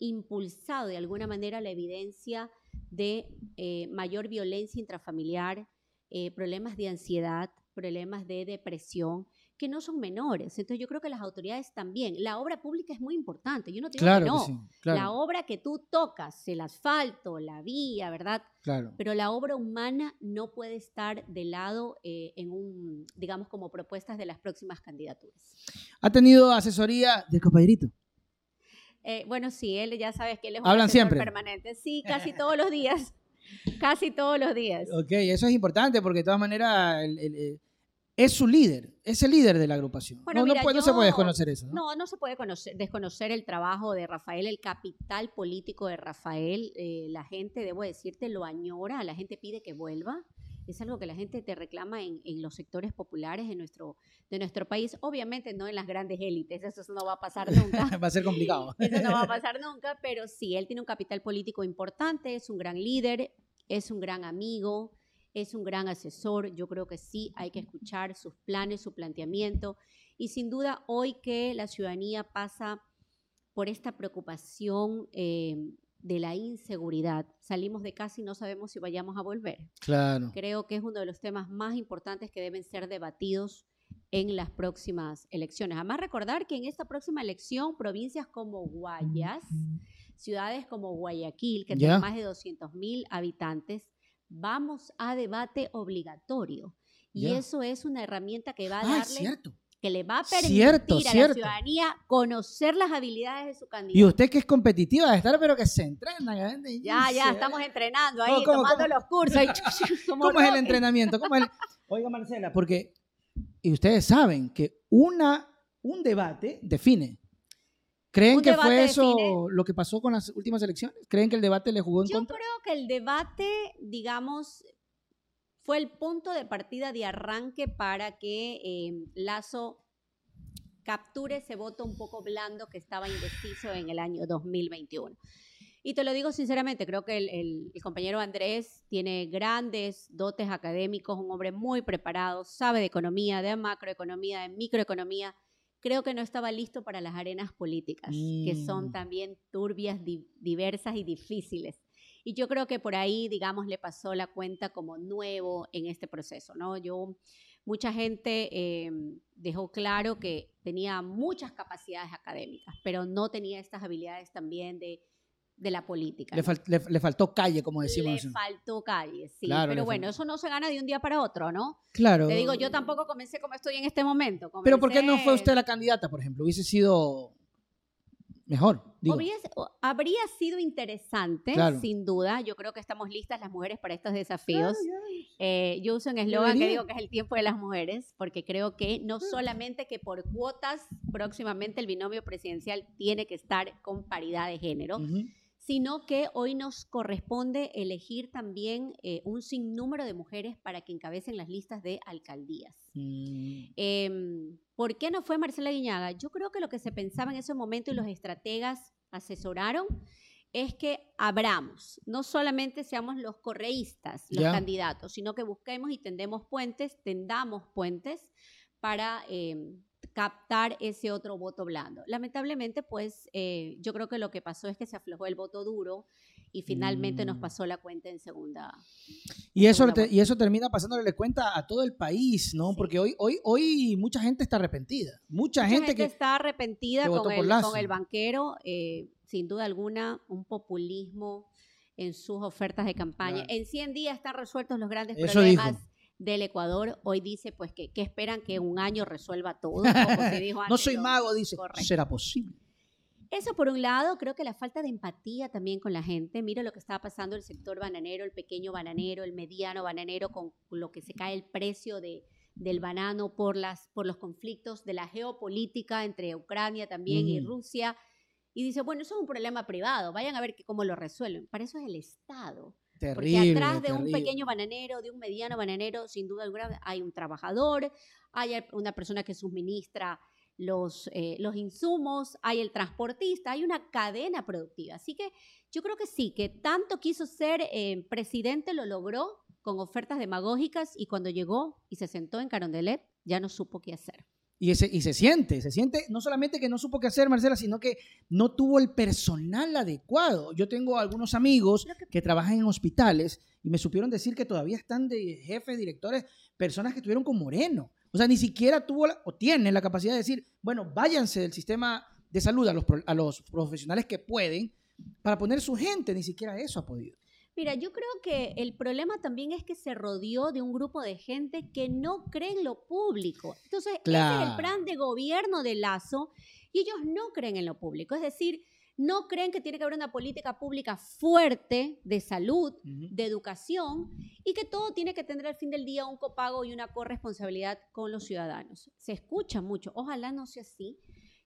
impulsado de alguna manera la evidencia de eh, mayor violencia intrafamiliar, eh, problemas de ansiedad, problemas de depresión, que no son menores. Entonces yo creo que las autoridades también. La obra pública es muy importante. Yo no digo que no. La obra que tú tocas, el asfalto, la vía, ¿verdad? Claro. Pero la obra humana no puede estar de lado eh, en un, digamos, como propuestas de las próximas candidaturas. ¿Ha tenido asesoría del compañerito? Eh, bueno, sí, él ya sabes que él es un ¿Hablan siempre? permanente. Sí, casi todos los días. Casi todos los días. Ok, eso es importante porque de todas maneras es su líder, es el líder de la agrupación. no, no, se puede desconocer eso. ¿no? no, se puede desconocer el trabajo de Rafael, el capital político de Rafael. Eh, la gente, debo decirte, lo añora, la gente pide que vuelva es algo que la gente te reclama en, los sectores populares de nuestro, de nuestro país. Obviamente no en las grandes élites, eso no va a pasar nunca. va a ser complicado. Eso no va a pasar nunca, pero sí, él tiene un capital político importante, es un gran líder, es un gran amigo, es un gran asesor. Yo creo que sí hay que escuchar sus planes, su planteamiento. Y sin duda, hoy que la ciudadanía pasa por esta preocupación eh, de la inseguridad. Salimos de casa y no sabemos si vayamos a volver. Claro. Creo que es uno de los temas más importantes que deben ser debatidos en las próximas elecciones. Además, recordar que en esta próxima elección, provincias como Guayas, ciudades como Guayaquil, que tienen más de 200 mil habitantes, vamos a debate obligatorio. Y eso es una herramienta que va a darle cierto que le va a permitir a la ciudadanía conocer las habilidades de su candidato. Y usted que es competitiva de estar, pero que se entrena. Ya, ya, estamos entrenando ahí, tomando los cursos. ¿Cómo es el entrenamiento? Oiga, Marcela, porque y ustedes saben que una, un debate define. ¿Creen que fue eso lo que pasó con las últimas elecciones? ¿Creen que el debate le jugó en contra? Yo creo que el debate, digamos, fue el punto de partida de arranque para que eh, Lazo capture ese voto un poco blando que estaba indeciso en el año 2021. Y te lo digo sinceramente, creo que el, compañero Andrés tiene grandes dotes académicos, un hombre muy preparado, sabe de economía, de macroeconomía, de microeconomía. Creo que no estaba listo para las arenas políticas, que son mm. también turbias, diversas y difíciles. Y yo creo que por ahí, digamos, le pasó la cuenta como nuevo en este proceso, ¿no? Yo, mucha gente eh, dejó claro que tenía muchas capacidades académicas, pero no tenía estas habilidades también de, de la política. Le, ¿no? fal- le- le faltó calle, como decimos. Le faltó calle, sí. Claro, pero bueno, eso no se gana de un día para otro, ¿no? Claro. Te digo, yo tampoco comencé como estoy en este momento. Pero ¿por qué no fue usted la candidata, por ejemplo? Hubiese sido mejor. Digo. O- habría sido interesante, Claro. sin duda. Yo creo que estamos listas las mujeres para estos desafíos. Eh, yo uso un eslogan que digo que es el tiempo de las mujeres, porque creo que no solamente que por cuotas próximamente el binomio presidencial tiene que estar con paridad de género. Sino que hoy nos corresponde elegir también eh, un sinnúmero de mujeres para que encabecen las listas de alcaldías. Mm, Em, ¿Por qué no fue Marcela Guiñaga? Yo creo que lo que se pensaba en ese momento y los estrategas asesoraron es que abramos, no solamente seamos los correístas, los candidatos, sino que busquemos y tendemos puentes, tendamos puentes para em, captar ese otro voto blando. Lamentablemente, pues eh, yo creo que lo que pasó es que se aflojó el voto duro y finalmente nos Mm. pasó la cuenta en segunda. Y eso, Segunda te- y eso termina pasándole cuenta a todo el país, ¿no? Sí. Porque hoy, hoy, hoy mucha gente está arrepentida. Mucha, Mucha gente, gente, que... está arrepentida que con el, con el banquero, eh, sin duda alguna, un populismo en sus ofertas de campaña. Claro. En 100 días están resueltos los grandes Eso problemas dijo. Del Ecuador. Hoy dice pues que, que esperan que un año resuelva todo. como se dijo no antes, soy lo- mago, dice. correcto. ¿Será posible? Eso por un lado, creo que la falta de empatía también con la gente. Mira lo que estaba pasando el sector bananero, el pequeño bananero, el mediano bananero, con lo que se cae el precio de, del banano por, las, por los conflictos de la geopolítica entre Ucrania también y. Rusia. Y dice, bueno, eso es un problema privado, vayan a ver que- cómo lo resuelven. Para eso es el Estado. Porque Terrible. atrás de un terrible. pequeño bananero, de un mediano bananero, sin duda alguna hay un trabajador, hay una persona que suministra los, eh, los insumos, hay el transportista, hay una cadena productiva. Así que yo creo que sí, que tanto quiso ser eh, presidente, lo logró con ofertas demagógicas y cuando llegó y se sentó en Carondelet, ya no supo qué hacer. Y, ese, y se siente, se siente no solamente que no supo qué hacer, Marcela, sino que no tuvo el personal adecuado. Yo tengo algunos amigos que- trabajan en hospitales y me supieron decir que todavía están de jefes, directores, personas que estuvieron con Moreno. O sea, ni siquiera tuvo la- o tiene la capacidad de decir, bueno, váyanse del sistema de salud a los, a los profesionales que pueden para poner su gente. Ni siquiera eso ha podido. Mira, yo creo que el problema también es que se rodeó de un grupo de gente que no cree en lo público. Entonces, ese es Claro. el plan de gobierno de Lazo y ellos no creen en lo público. Es decir, no creen que tiene que haber una política pública fuerte de salud, de educación y que todo tiene que tener al fin del día un copago y una corresponsabilidad con los ciudadanos. Se escucha mucho, ojalá no sea así,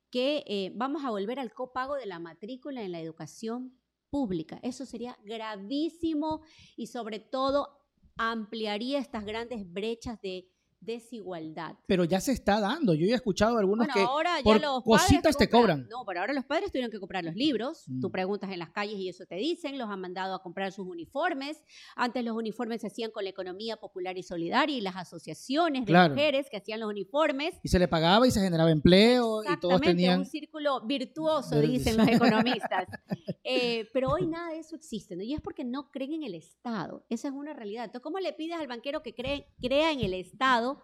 que eh, vamos a volver al copago de la matrícula en la educación Eso sería gravísimo y sobre todo ampliaría estas grandes brechas de desigualdad. Pero ya se está dando. Yo ya he escuchado algunos Bueno, que ahora ya por los cositas te cobran. No, pero ahora los padres tuvieron que comprar los libros. Mm. Tú preguntas en las calles y eso te dicen. Los han mandado a comprar sus uniformes. Antes los uniformes se hacían con la economía popular y solidaria y las asociaciones de Claro. mujeres que hacían los uniformes. y se le pagaba y se generaba empleo y todos tenían... un círculo virtuoso, dicen los economistas. Eh, pero hoy nada de eso existe, ¿no? Y es porque no creen en el Estado. Esa es una realidad. Entonces, ¿cómo le pides al banquero que cree, crea en el Estado,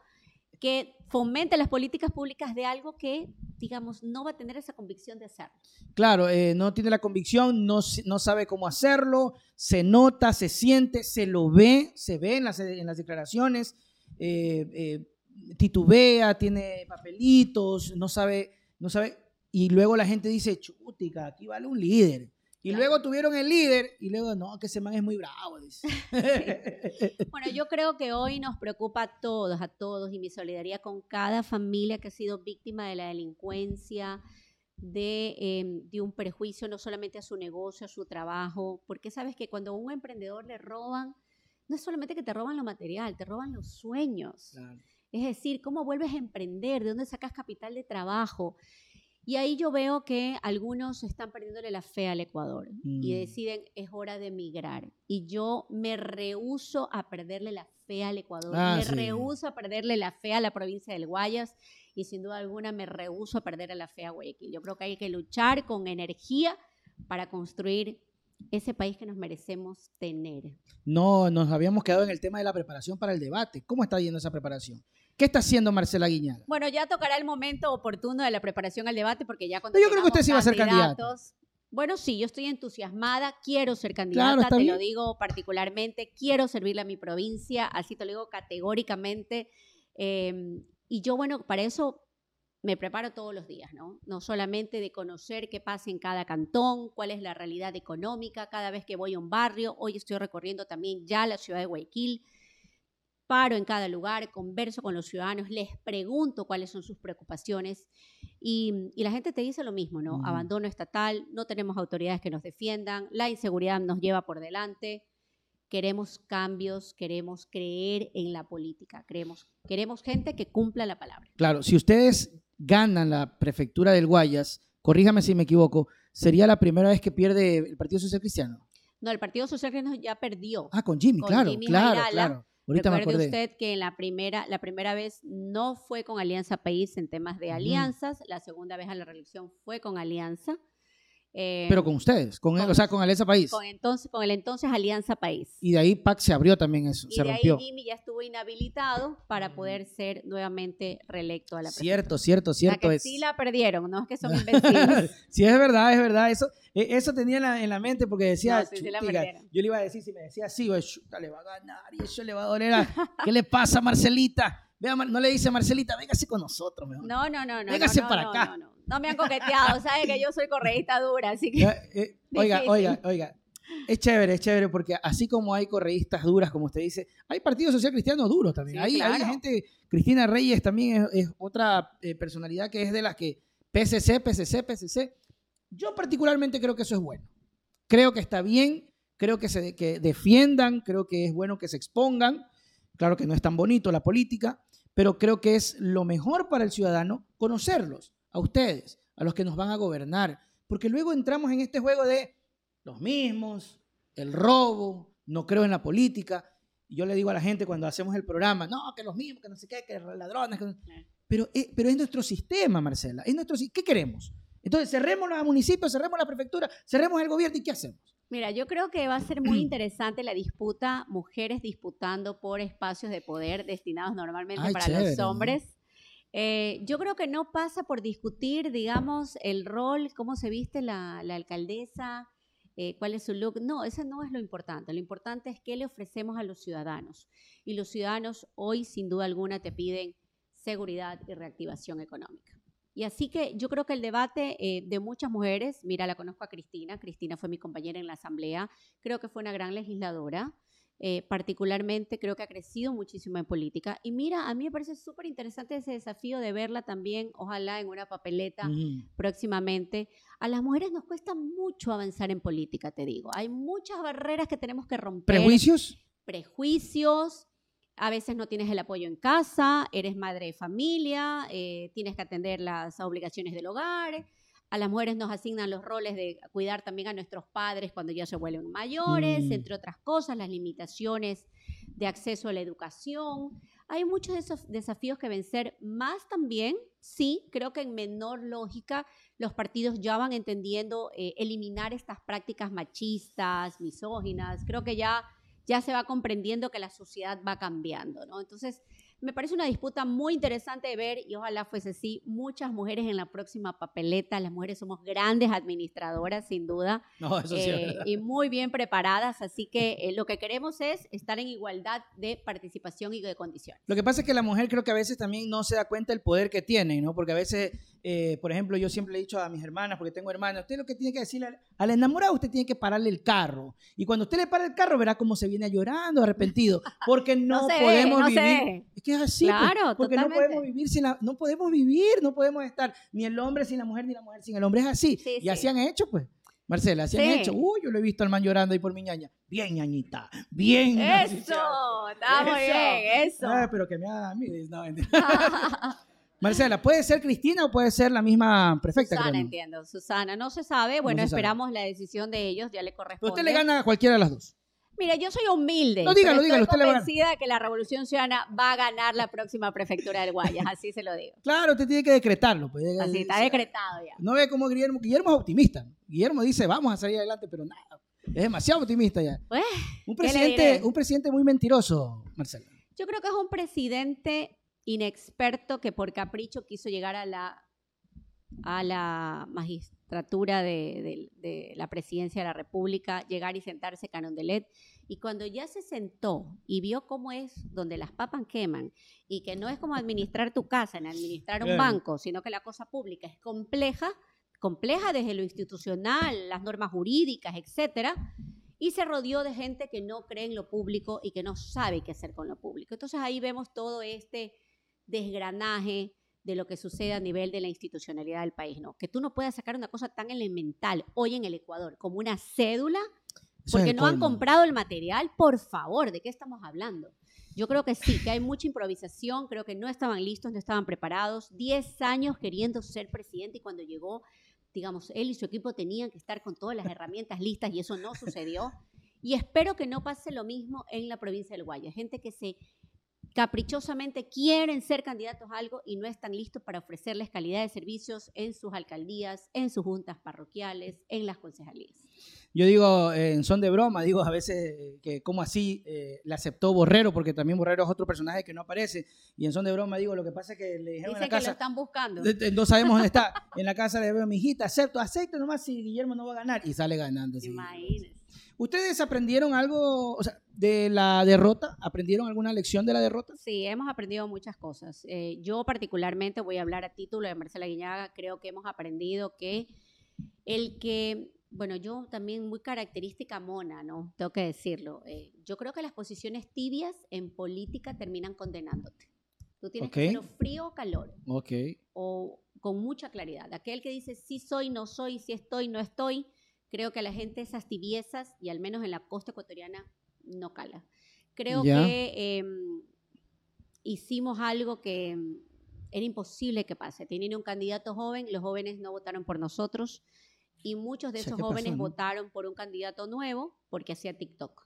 que fomente las políticas públicas de algo que, digamos, no va a tener esa convicción de hacerlo? Claro, eh, no tiene la convicción, no, no sabe cómo hacerlo, se nota, se siente, se lo ve, se ve en las, en las declaraciones, eh, eh, titubea, tiene papelitos, no sabe, no sabe, y luego la gente dice, chutica, aquí vale un líder. Y Claro. luego tuvieron el líder, y luego, no, que ese man es muy bravo. dice. Bueno, yo creo que hoy nos preocupa a todos, a todos, y mi solidaridad con cada familia que ha sido víctima de la delincuencia, de, eh, de un perjuicio no solamente a su negocio, a su trabajo, porque sabes que cuando a un emprendedor le roban, no es solamente que te roban lo material, te roban los sueños. Claro. Es decir, cómo vuelves a emprender, de dónde sacas capital de trabajo. Y ahí yo veo que algunos están perdiéndole la fe al Ecuador y Mm. deciden es hora de emigrar. Y yo me rehuso a perderle la fe al Ecuador, Ah, me sí. rehuso a perderle la fe a la provincia del Guayas y sin duda alguna me rehuso a perderle la fe a Guayaquil. Yo creo que hay que luchar con energía para construir ese país que nos merecemos tener. No, nos habíamos quedado en el tema de la preparación para el debate. ¿Cómo está yendo esa preparación? ¿Qué está haciendo Marcela Guiñaga? Bueno, ya tocará el momento oportuno de la preparación al debate porque ya cuando yo creo que usted sí va a ser candidata. Bueno, sí, yo estoy entusiasmada, quiero ser candidata, te lo digo particularmente, quiero servirle a mi provincia, así te lo digo categóricamente. Em, y yo, bueno, para eso me preparo todos los días, ¿no? No solamente de conocer qué pasa en cada cantón, cuál es la realidad económica, cada vez que voy a un barrio, hoy estoy recorriendo también ya la ciudad de Guayaquil, paro en cada lugar, converso con los ciudadanos, les pregunto cuáles son sus preocupaciones y, la gente te dice lo mismo, ¿no? Abandono estatal, no tenemos autoridades que nos defiendan, la inseguridad nos lleva por delante, queremos cambios, queremos creer en la política, queremos, queremos gente que cumpla la palabra. Claro, si ustedes ganan la prefectura del Guayas, corríjame si me equivoco, ¿sería la primera vez que pierde el Partido Social Cristiano? No, el Partido Social Cristiano ya perdió. Ah, con Jimmy, claro, claro, claro. Ahorita Recuerde me usted que en la primera, la primera vez no fue con Alianza País en temas de alianzas, la segunda vez a la reelección fue con Alianza. Eh, Pero con ustedes, con, o sea, con Alianza País. Con, entonces, con el entonces Alianza País. Y de ahí PAC se abrió también eso, y se de rompió. Ahí Jimmy ya estuvo inhabilitado para poder ser nuevamente reelecto a la. Cierto, cierto, cierto. O sea Sí la perdieron, no es que son invencibles. sí, es verdad, es verdad. Eso, e, eso tenía en la, mente porque decía, yo le iba a decir, si me decía así, le va a ganar y eso le va a doler. ¿Qué le pasa, Marcelita? no le dice Marcelita, véngase con nosotros, mejor. No, no, no, no. Véngase no, para acá. No, me han coqueteado, sabe que yo soy correísta dura, así que. Eh, oiga, oiga, oiga. Es chévere, es chévere, porque así como hay correístas duras, como usted dice, hay partidos social cristianos duros también. hay, gente, Cristina Reyes también es, otra eh, personalidad que es de las que PCC, PCC, PCC. Yo particularmente creo que eso es bueno. Creo que está bien, creo que se que defiendan, creo que es bueno que se expongan. Claro que no es tan bonito la política, pero creo que es lo mejor para el ciudadano conocerlos, a ustedes, a los que nos van a gobernar, porque luego entramos en este juego de los mismos, el robo, no creo en la política. Y yo le digo a la gente cuando hacemos el programa, no, que los mismos, que no sé qué, que ladrones. Pero, eh, pero es nuestro sistema, Marcela. Es nuestro, ¿Qué queremos? Entonces, cerremos los municipios, cerremos la prefectura, cerremos el gobierno y ¿qué hacemos? Mira, yo creo que va a ser muy interesante la disputa, mujeres disputando por espacios de poder destinados normalmente para los hombres. Eh, yo creo que no pasa por discutir, digamos, el rol, cómo se viste la, alcaldesa, eh, cuál es su look. No, eso no es lo importante. Lo importante es qué le ofrecemos a los ciudadanos. Y los ciudadanos hoy, sin duda alguna, te piden seguridad y reactivación económica. Y así que yo creo que el debate eh, de muchas mujeres, mira, la conozco a Cristina, Cristina fue mi compañera en la asamblea, creo que fue una gran legisladora, eh, particularmente creo que ha crecido muchísimo en política. Y mira, a mí me parece súper interesante ese desafío de verla también, ojalá en una papeleta próximamente. A las mujeres nos cuesta mucho avanzar en política, te digo. Hay muchas barreras que tenemos que romper. ¿Prejuicios? Prejuicios, a veces no tienes el apoyo en casa, eres madre de familia, eh, tienes que atender las obligaciones del hogar. A las mujeres nos asignan los roles de cuidar también a nuestros padres cuando ya se vuelven mayores, mm. entre otras cosas, las limitaciones de acceso a la educación. Hay muchos de esos desafíos que vencer, más también, sí, creo que en menor lógica los partidos ya van entendiendo eh, eliminar estas prácticas machistas, misóginas. Creo que ya ya se va comprendiendo que la sociedad va cambiando, ¿no? Entonces, me parece una disputa muy interesante de ver y ojalá fuese así. Muchas mujeres en la próxima papeleta. Las mujeres somos grandes administradoras, sin duda. No, eso sí eh, y muy bien preparadas. Así que eh, lo que queremos es estar en igualdad de participación y de condiciones. Lo que pasa es que la mujer creo que a veces también no se da cuenta del poder que tiene, ¿no? Porque a veces, eh, por ejemplo, yo siempre le he dicho a mis hermanas, porque tengo hermanas, usted lo que tiene que decirle al, al enamorado, usted tiene que pararle el carro. Y cuando usted le para el carro, verá cómo se viene llorando, arrepentido. Porque no, podemos vivir es así. Pues, claro, porque no podemos vivir sin la, no podemos vivir, no podemos estar ni el hombre sin la mujer, ni la mujer sin el hombre. Es así. y así han hecho, pues. Marcela, así han hecho. Uy, yo lo he visto al man llorando ahí por mi ñaña. Bien, ñañita. Bien. Eso, está muy bien, eso. Ah, pero que me haga a mí. No, Marcela, ¿puede ser Cristina o puede ser la misma prefecta? Susana, entiendo. Susana, no se sabe. Bueno, esperamos la decisión de ellos, ya le corresponde. usted le gana a cualquiera de las dos. Mira, yo soy humilde. No, dígalo, dígalo. Estoy convencida que la Revolución Ciudadana va a ganar la próxima prefectura del Guayas, así se lo digo. Claro, usted tiene que decretarlo. Pues. Así, está decretado ya. No ve como Guillermo, Guillermo es optimista. Guillermo dice, vamos a salir adelante, pero nada. Es demasiado optimista ya. Pues, Un ¿qué le presidente, un presidente muy mentiroso, Marcela. Yo creo que es un presidente inexperto que por capricho quiso llegar a la, a la magistratura de, de- de la presidencia de la República, llegar y sentarse Canondelet. Y cuando ya se sentó y vio cómo es donde las papas queman y que no es como administrar tu casa, en administrar un banco, sino que la cosa pública es compleja, compleja desde lo institucional, las normas jurídicas, etcétera, y se rodeó de gente que no cree en lo público y que no sabe qué hacer con lo público. Entonces ahí vemos todo este desgranaje de lo que sucede a nivel de la institucionalidad del país, ¿no? Que tú no puedas sacar una cosa tan elemental hoy en el Ecuador como una cédula porque no han comprado el material, por favor, ¿de qué estamos hablando? Yo creo que sí, que hay mucha improvisación, creo que no estaban listos, no estaban preparados. Diez años queriendo ser presidente y cuando llegó, digamos, él y su equipo tenían que estar con todas las herramientas listas y eso no sucedió. Y espero que no pase lo mismo en la provincia del Guaya. Gente que se caprichosamente quieren ser candidatos a algo y no están listos para ofrecerles calidad de servicios en sus alcaldías, en sus juntas parroquiales, en las concejalías. Yo digo eh, en son de broma, digo a veces eh, que como así eh, le aceptó Borrero, porque también Borrero es otro personaje que no aparece. Y en son de broma digo, lo que pasa es que le dijeron en Dicen la que lo están buscando. no sabemos dónde está. En la casa le veo a mi hijita, acepto, acepto nomás si Guillermo no va a ganar. Y sale ganando. Imagínense. ¿Ustedes aprendieron algo o sea, de la derrota? ¿Aprendieron alguna lección de la derrota? Sí, hemos aprendido muchas cosas. Eh, yo particularmente voy a hablar a título de Marcela Guiñaga, creo que hemos aprendido que el que, bueno, yo también muy característica mona, ¿no? Tengo que decirlo. Eh, yo creo que las posiciones tibias en política terminan condenándote. Tú tienes que Ok. ser frío o calor, Ok. o con mucha claridad. Aquel que dice sí soy, no soy, sí estoy, no estoy, creo que a la gente esas tibiezas, y al menos en la costa ecuatoriana, no cala. Creo que em, hicimos algo que em, era imposible que pase. Teniendo un candidato joven, los jóvenes no votaron por nosotros y muchos de esos ¿qué pasó, jóvenes no? votaron por un candidato nuevo porque hacía TikTok.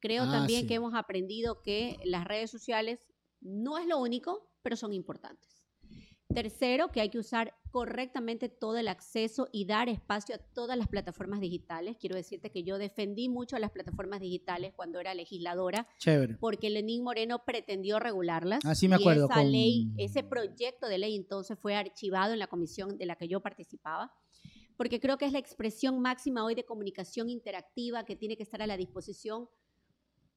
Creo Ah, también sí. que hemos aprendido que las redes sociales no es lo único, pero son importantes. Tercero, que hay que usar correctamente todo el acceso y dar espacio a todas las plataformas digitales. Quiero decirte que yo defendí mucho a las plataformas digitales cuando era legisladora, Chévere. porque Lenín Moreno pretendió regularlas. Ah, sí me y acuerdo, esa con- ley, ese proyecto de ley entonces fue archivado en la comisión de la que yo participaba, porque creo que es la expresión máxima hoy de comunicación interactiva que tiene que estar a la disposición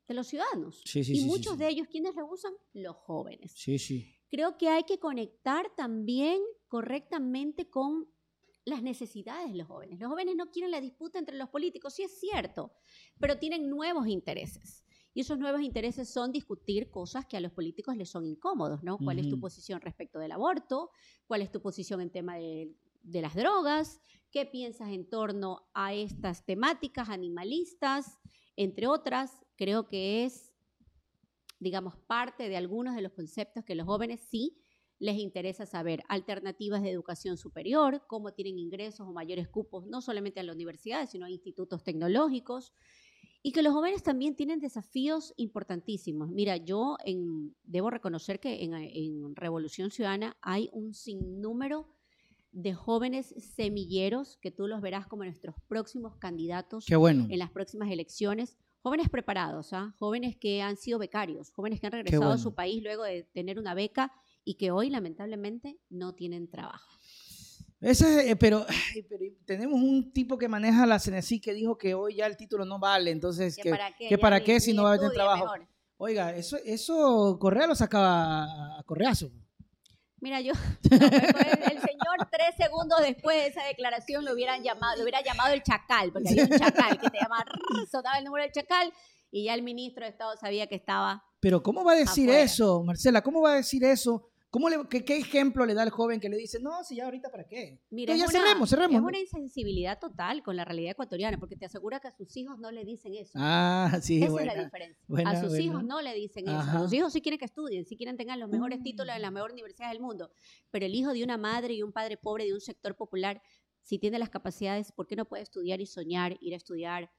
de los ciudadanos. Sí, sí, y sí, muchos de ellos, ¿quiénes lo usan? Los jóvenes Sí, sí. Creo que hay que conectar también correctamente con las necesidades de los jóvenes. Los jóvenes no quieren la disputa entre los políticos, sí es cierto, pero tienen nuevos intereses. Y esos nuevos intereses son discutir cosas que a los políticos les son incómodos, ¿no? ¿Cuál es tu posición respecto del aborto? ¿Cuál es tu posición en tema de, de las drogas? ¿Qué piensas en torno a estas temáticas animalistas? Entre otras, creo que es digamos, parte de algunos de los conceptos que los jóvenes sí les interesa saber. Alternativas de educación superior, cómo tienen ingresos o mayores cupos, no solamente a las universidades, sino a institutos tecnológicos. Y que los jóvenes también tienen desafíos importantísimos. Mira, yo en- debo reconocer que en, en Revolución Ciudadana hay un sinnúmero de jóvenes semilleros que tú los verás como nuestros próximos candidatos Qué bueno. en las próximas elecciones. Jóvenes preparados, ¿ah? jóvenes que han sido becarios, jóvenes que han regresado a su país luego de tener una beca y que hoy lamentablemente no tienen trabajo. Ese, eh, pero, ay, pero tenemos un tipo que maneja la CNC que dijo que hoy ya el título no vale, entonces, que, qué? que Ya para qué si no va a tener trabajo. mejor. Oiga, eso, eso Correa lo sacaba a- a Correazo. Mira, yo, no, el, el señor tres segundos después de esa declaración lo hubieran llamado, lo hubiera llamado el chacal, porque había un chacal que te llamaba, sonaba el número del chacal y ya el ministro de Estado sabía que estaba Pero ¿cómo va a decir Afuera. eso, Marcela? ¿Cómo va a decir eso? ¿Cómo le, qué, qué ejemplo le da al joven que le dice, no, si ya ahorita para qué? Mira, No, ya una- cerremos, cerremos. Es ¿no? una insensibilidad total con la realidad ecuatoriana, porque te asegura que a sus hijos no le dicen eso. Ah, sí, Esa es la diferencia. buena, a sus buena. hijos no le dicen eso. A sus hijos sí quieren que estudien, sí quieren tengan los mejores Mm. títulos en las mejores universidades del mundo. Pero el hijo de una madre y un padre pobre de un sector popular, si tiene las capacidades, ¿por qué no puede estudiar y soñar, ir a estudiar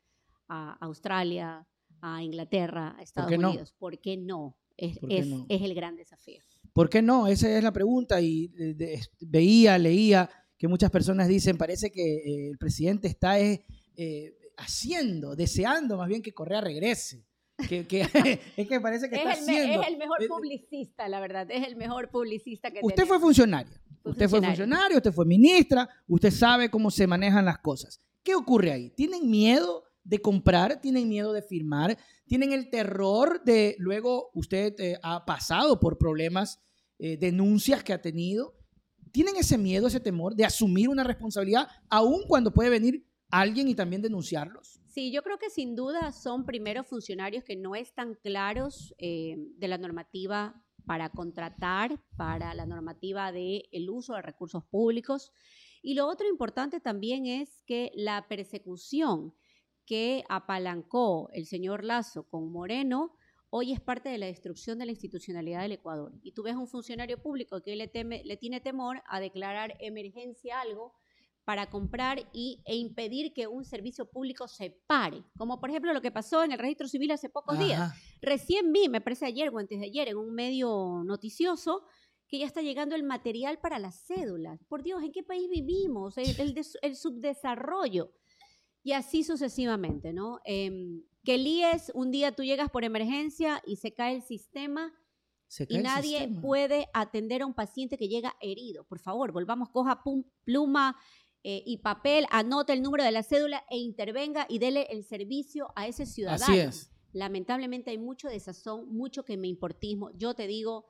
a Australia, a Inglaterra, a Estados no? Unidos? ¿Por qué no? Es, ¿Por qué es- no? es el gran desafío. ¿Por qué no? Esa es la pregunta y de- de- veía, leía que muchas personas dicen, parece que eh, el presidente está eh, eh, haciendo, deseando más bien que Correa regrese. Que, que es que parece que está es, el, haciendo. es el mejor publicista, la verdad. Es el mejor publicista que Usted tenemos. fue funcionaria. Fui Usted fue funcionaria. funcionario, usted fue ministra, usted sabe cómo se manejan las cosas. ¿Qué ocurre ahí? ¿Tienen miedo de comprar? ¿Tienen miedo de firmar? ¿Tienen el terror de luego usted eh, ha pasado por problemas, eh, denuncias que ha tenido? ¿Tienen ese miedo, ese temor de asumir una responsabilidad aun cuando puede venir alguien y también denunciarlos? Sí, yo creo que sin duda son primero funcionarios que no están claros eh, de la normativa para contratar, para la normativa del el uso de recursos públicos. Y lo otro importante también es que la persecución que apalancó el señor Lazo con Moreno hoy es parte de la destrucción de la institucionalidad del Ecuador. Y tú ves un funcionario público que le, teme, le tiene temor a declarar emergencia algo para comprar y, e impedir que un servicio público se pare, como por ejemplo lo que pasó en el registro civil hace pocos días. Recién vi, me parece ayer o antes de ayer, en un medio noticioso, que ya está llegando el material para las cédulas. Por Dios, ¿en qué país vivimos? El, el des- el subdesarrollo. Y así sucesivamente, ¿no? Em, que el IES, un día tú llegas por emergencia y se cae el sistema y el nadie sistema. puede atender a un paciente que llega herido. Por favor, volvamos, coja pum- pluma eh, y papel, anote el número de la cédula e intervenga y dele el servicio a ese ciudadano. Así es. Lamentablemente hay mucho desazón, mucho que me importismo. Yo te digo,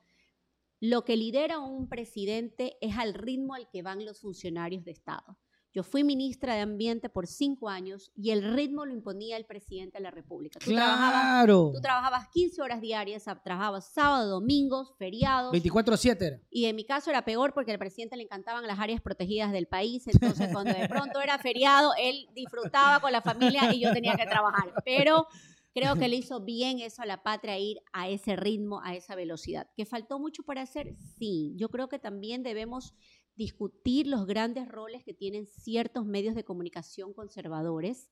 lo que lidera un presidente es al ritmo al que van los funcionarios de Estado. Yo fui ministra de Ambiente por cinco años y el ritmo lo imponía el presidente de la República. Tú, trabajabas, Claro. tú trabajabas 15 horas diarias, trabajabas sábado, domingos, feriados. 24-7 era. Y en mi caso era peor porque al presidente le encantaban las áreas protegidas del país. Entonces, cuando de pronto era feriado, él disfrutaba con la familia y yo tenía que trabajar. Pero creo que le hizo bien eso a la patria ir a ese ritmo, a esa velocidad. ¿Que faltó mucho por hacer? Sí. Yo creo que también debemos discutir los grandes roles que tienen ciertos medios de comunicación conservadores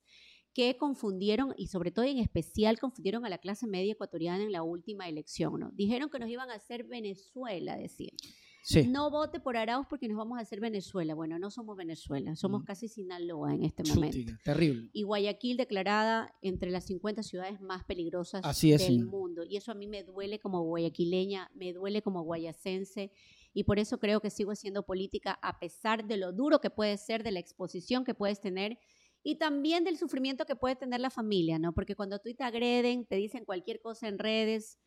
que confundieron, y sobre todo en especial confundieron a la clase media ecuatoriana en la última elección. ¿no? Dijeron que nos iban a hacer Venezuela, decían. Sí. No vote por Arauz porque nos vamos a hacer Venezuela. Bueno, no somos Venezuela, somos Mm. casi Sinaloa en este momento. Terrible. Y Guayaquil declarada entre las 50 ciudades más peligrosas Así es, del señor. mundo. Y eso a mí me duele como guayaquileña, me duele como guayacense. Y por eso creo que sigo haciendo política a pesar de lo duro que puede ser, de la exposición que puedes tener y también del sufrimiento que puede tener la familia, ¿no? Porque cuando tú te agreden, te dicen cualquier cosa en redes,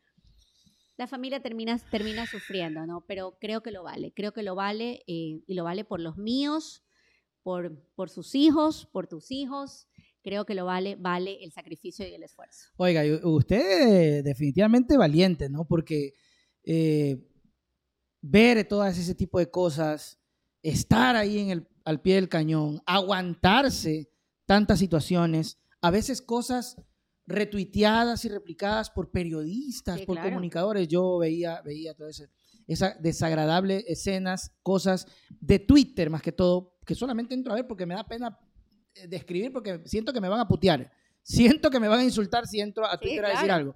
la familia termina, termina sufriendo, ¿no? Pero creo que lo vale, creo que lo vale eh, y lo vale por los míos, por, por sus hijos, por tus hijos. Creo que lo vale, vale el sacrificio y el esfuerzo. Oiga, usted definitivamente valiente, ¿no? Porque eh, ver todas ese tipo de cosas, estar ahí en el, al pie del cañón, aguantarse tantas situaciones, a veces cosas retuiteadas y replicadas por periodistas, Sí, por claro. comunicadores. Yo veía, veía todas esas desagradables escenas, cosas de Twitter más que todo, que solamente entro a ver porque me da pena eh, describir porque siento que me van a putear. Siento que me van a insultar si entro a Sí, Twitter a decir algo.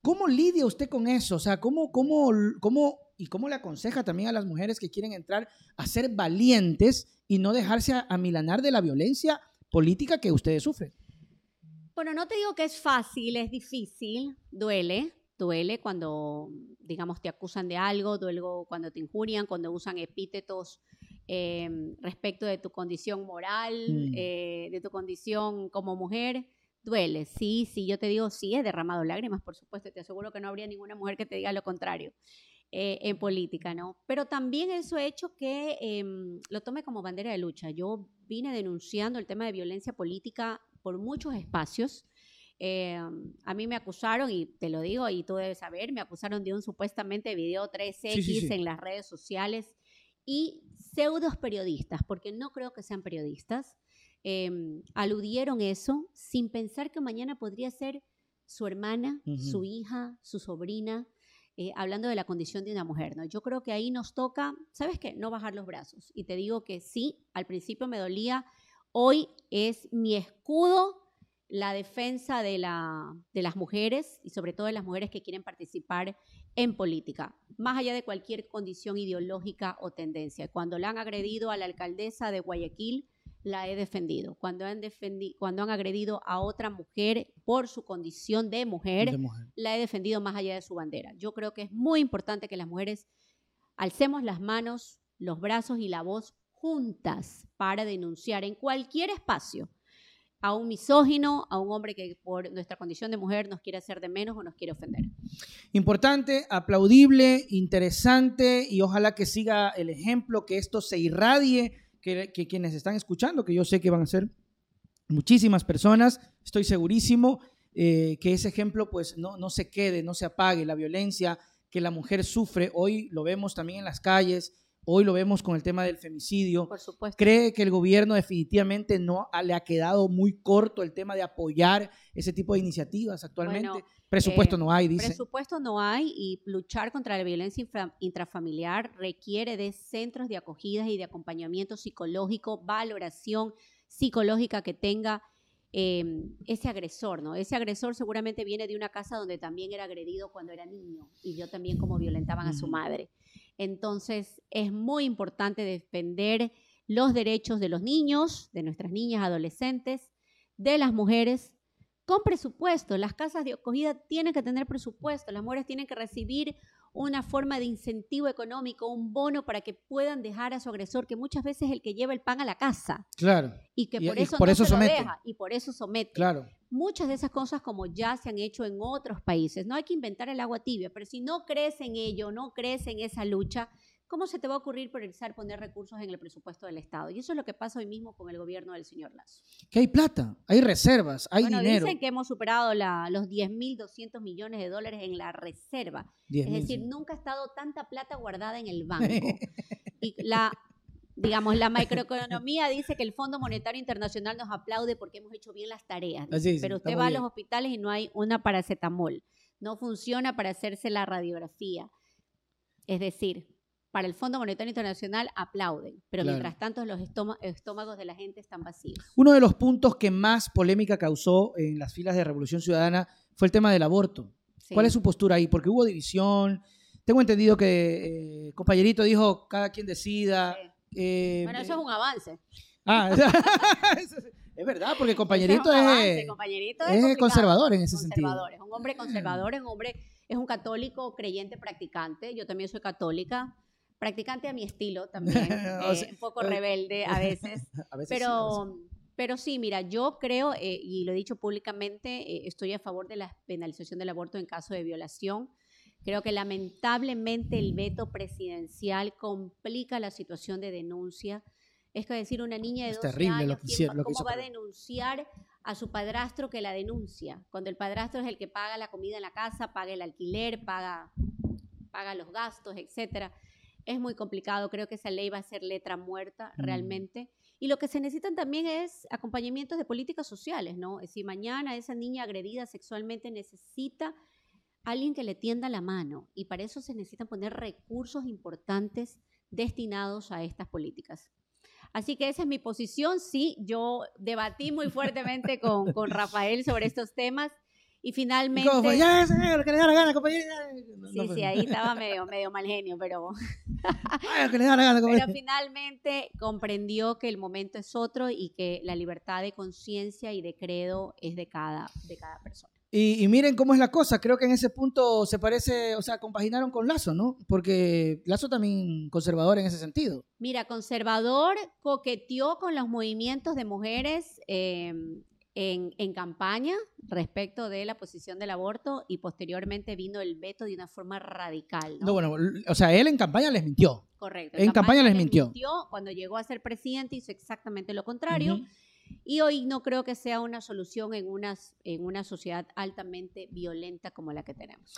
¿Cómo lidia usted con eso? O sea, ¿cómo, cómo, cómo, y cómo le aconseja también a las mujeres que quieren entrar a ser valientes y no dejarse amilanar de la violencia política que ustedes sufren? Bueno, no te digo que es fácil, es difícil, duele, duele cuando, digamos, te acusan de algo, duele cuando te injurian, cuando usan epítetos eh, respecto de tu condición moral, Mm. eh, de tu condición como mujer. Duele, sí, sí, yo te digo, sí, he derramado lágrimas, por supuesto, te aseguro que no habría ninguna mujer que te diga lo contrario eh, en política, ¿no? Pero también eso ha hecho que em, lo tome como bandera de lucha. Yo vine denunciando el tema de violencia política por muchos espacios. Eh, a mí me acusaron, y te lo digo, y tú debes saber, me acusaron de un supuestamente video 3X Sí, sí, sí. en las redes sociales y pseudos periodistas, porque no creo que sean periodistas, eh, aludieron eso sin pensar que mañana podría ser su hermana, Ujú. su hija, su sobrina, eh, hablando de la condición de una mujer. ¿no? Yo creo que ahí nos toca, ¿sabes qué? No bajar los brazos. Y te digo que sí, al principio me dolía, hoy es mi escudo la defensa de, de las mujeres y sobre todo de las mujeres que quieren participar en política, más allá de cualquier condición ideológica o tendencia. Cuando la han agredido a la alcaldesa de Guayaquil, la he defendido. Cuando han, defendi cuando han agredido a otra mujer por su condición de mujer, De mujer. la he defendido más allá de su bandera. Yo creo que es muy importante que las mujeres alcemos las manos, los brazos y la voz juntas para denunciar en cualquier espacio a un misógino, a un hombre que por nuestra condición de mujer nos quiere hacer de menos o nos quiere ofender. Importante, aplaudible, interesante y ojalá que siga el ejemplo, que esto se irradie, que, quienes están escuchando, que yo sé que van a ser muchísimas personas, estoy segurísimo eh, que ese ejemplo pues no, no se quede, no se apague, la violencia que la mujer sufre, hoy lo vemos también en las calles, hoy lo vemos con el tema del femicidio, Por supuesto. ¿Cree que el gobierno definitivamente no le ha quedado muy corto el tema de apoyar ese tipo de iniciativas actualmente? Bueno, Presupuesto eh, no hay, dice. Presupuesto no hay y luchar contra la violencia infra- intrafamiliar requiere de centros de acogida y de acompañamiento psicológico, valoración psicológica que tenga eh, ese agresor, ¿no? Ese agresor seguramente viene de una casa donde también era agredido cuando era niño y yo también como violentaban a su madre. Entonces es muy importante defender los derechos de los niños, de nuestras niñas, adolescentes, de las mujeres con presupuesto. Las casas de acogida tienen que tener presupuesto. Las mujeres tienen que recibir una forma de incentivo económico, un bono para que puedan dejar a su agresor, que muchas veces es el que lleva el pan a la casa Claro, y que Y- por y eso por no eso se lo somete. deja y por eso somete. claro. Muchas de esas cosas como ya se han hecho en otros países. No hay que inventar el agua tibia, pero si no crees en ello, no crees en esa lucha, ¿cómo se te va a ocurrir priorizar poner recursos en el presupuesto del Estado? Y eso es lo que pasa hoy mismo con el gobierno del señor Lazo. Que hay plata, hay reservas, hay bueno, dinero. dicen que hemos superado la- los 10.200 millones de dólares en la reserva. 10 Es decir, nunca ha estado tanta plata guardada en el banco. y la, digamos, la macroeconomía dice que el Fondo Monetario Internacional nos aplaude porque hemos hecho bien las tareas. Así es, Pero usted va a los hospitales y no hay una paracetamol. No funciona para hacerse la radiografía. Es decir, para el Fondo Monetario Internacional aplauden, pero Claro. mientras tanto los estómagos de la gente están vacíos. Uno de los puntos que más polémica causó en las filas de Revolución Ciudadana fue el tema del aborto. Sí. ¿Cuál es su postura ahí? Porque hubo división. Tengo entendido que eh, compañerito dijo cada quien decida. Sí. eh, Bueno, eso es un avance. Ah, es- verdad, porque compañerito es, un es, avance, compañerito es conservador en ese sentido. conservador, es un hombre conservador, es un hombre, es un católico creyente practicante. Yo también soy católica, practicante a mi estilo también, O eh, sea, un poco rebelde a veces. A veces sí, a veces Pero, pero sí, mira, yo creo, eh, y lo he dicho públicamente, eh, estoy a favor de la penalización del aborto en caso de violación. Creo que lamentablemente el veto presidencial complica la situación de denuncia. Es que decir, una niña de Es 12 terrible años, lo que ¿quién hicieron- va- lo que ¿cómo va a denunciar a su padrastro que la denuncia? Cuando el padrastro es el que paga la comida en la casa, paga el alquiler, paga, paga los gastos, etcétera. Es muy complicado, creo que esa ley va a ser letra muerta Mm. realmente. Y lo que se necesitan también es acompañamientos de políticas sociales, ¿no? Si mañana esa niña agredida sexualmente necesita alguien que le tienda la mano y para eso se necesitan poner recursos importantes destinados a estas políticas. Así que esa es mi posición. Sí, yo debatí muy fuertemente con, con Rafael sobre estos temas y ¿Y finalmente... Ya, que le da la gana, compañero. No, Sí, no sí, ahí estaba medio, medio mal genio, pero, Ay, que le da la gana, compañero. pero finalmente comprendió que el momento es otro y que la libertad de conciencia y de credo es de cada, de cada persona. Y, y miren cómo es la cosa. Creo que en ese punto se parece, o sea, compaginaron con Lazo, ¿no? Porque Lazo también conservador en ese sentido. Mira, conservador coqueteó con los movimientos de mujeres eh, en, en campaña respecto de la posición del aborto y posteriormente vino el veto de una forma radical. ¿no? No, bueno, o sea, él en campaña les mintió. Correcto. en campaña les mintió. Cuando llegó a ser presidente hizo exactamente lo contrario. Y hoy no creo que sea una solución en, unas, en una sociedad altamente violenta como la que tenemos.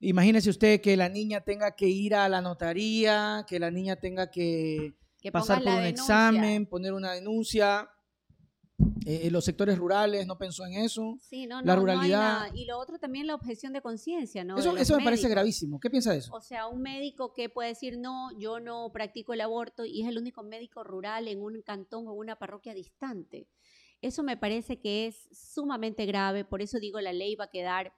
Imagínese usted que la niña tenga que ir a la notaría, que la niña tenga que Que pasar por un denuncia. examen, poner una denuncia. Eh, eh, los sectores rurales no pensó en eso. Sí, no, la no, no hay ruralidad. nada. Y lo otro también la objeción de conciencia, ¿no? Eso eso me parece gravísimo. ¿Qué piensa de eso? O sea, un médico que puede decir, no, yo no practico el aborto y es el único médico rural en un cantón o una parroquia distante. Eso me parece que es sumamente grave, por eso digo, la ley va a quedar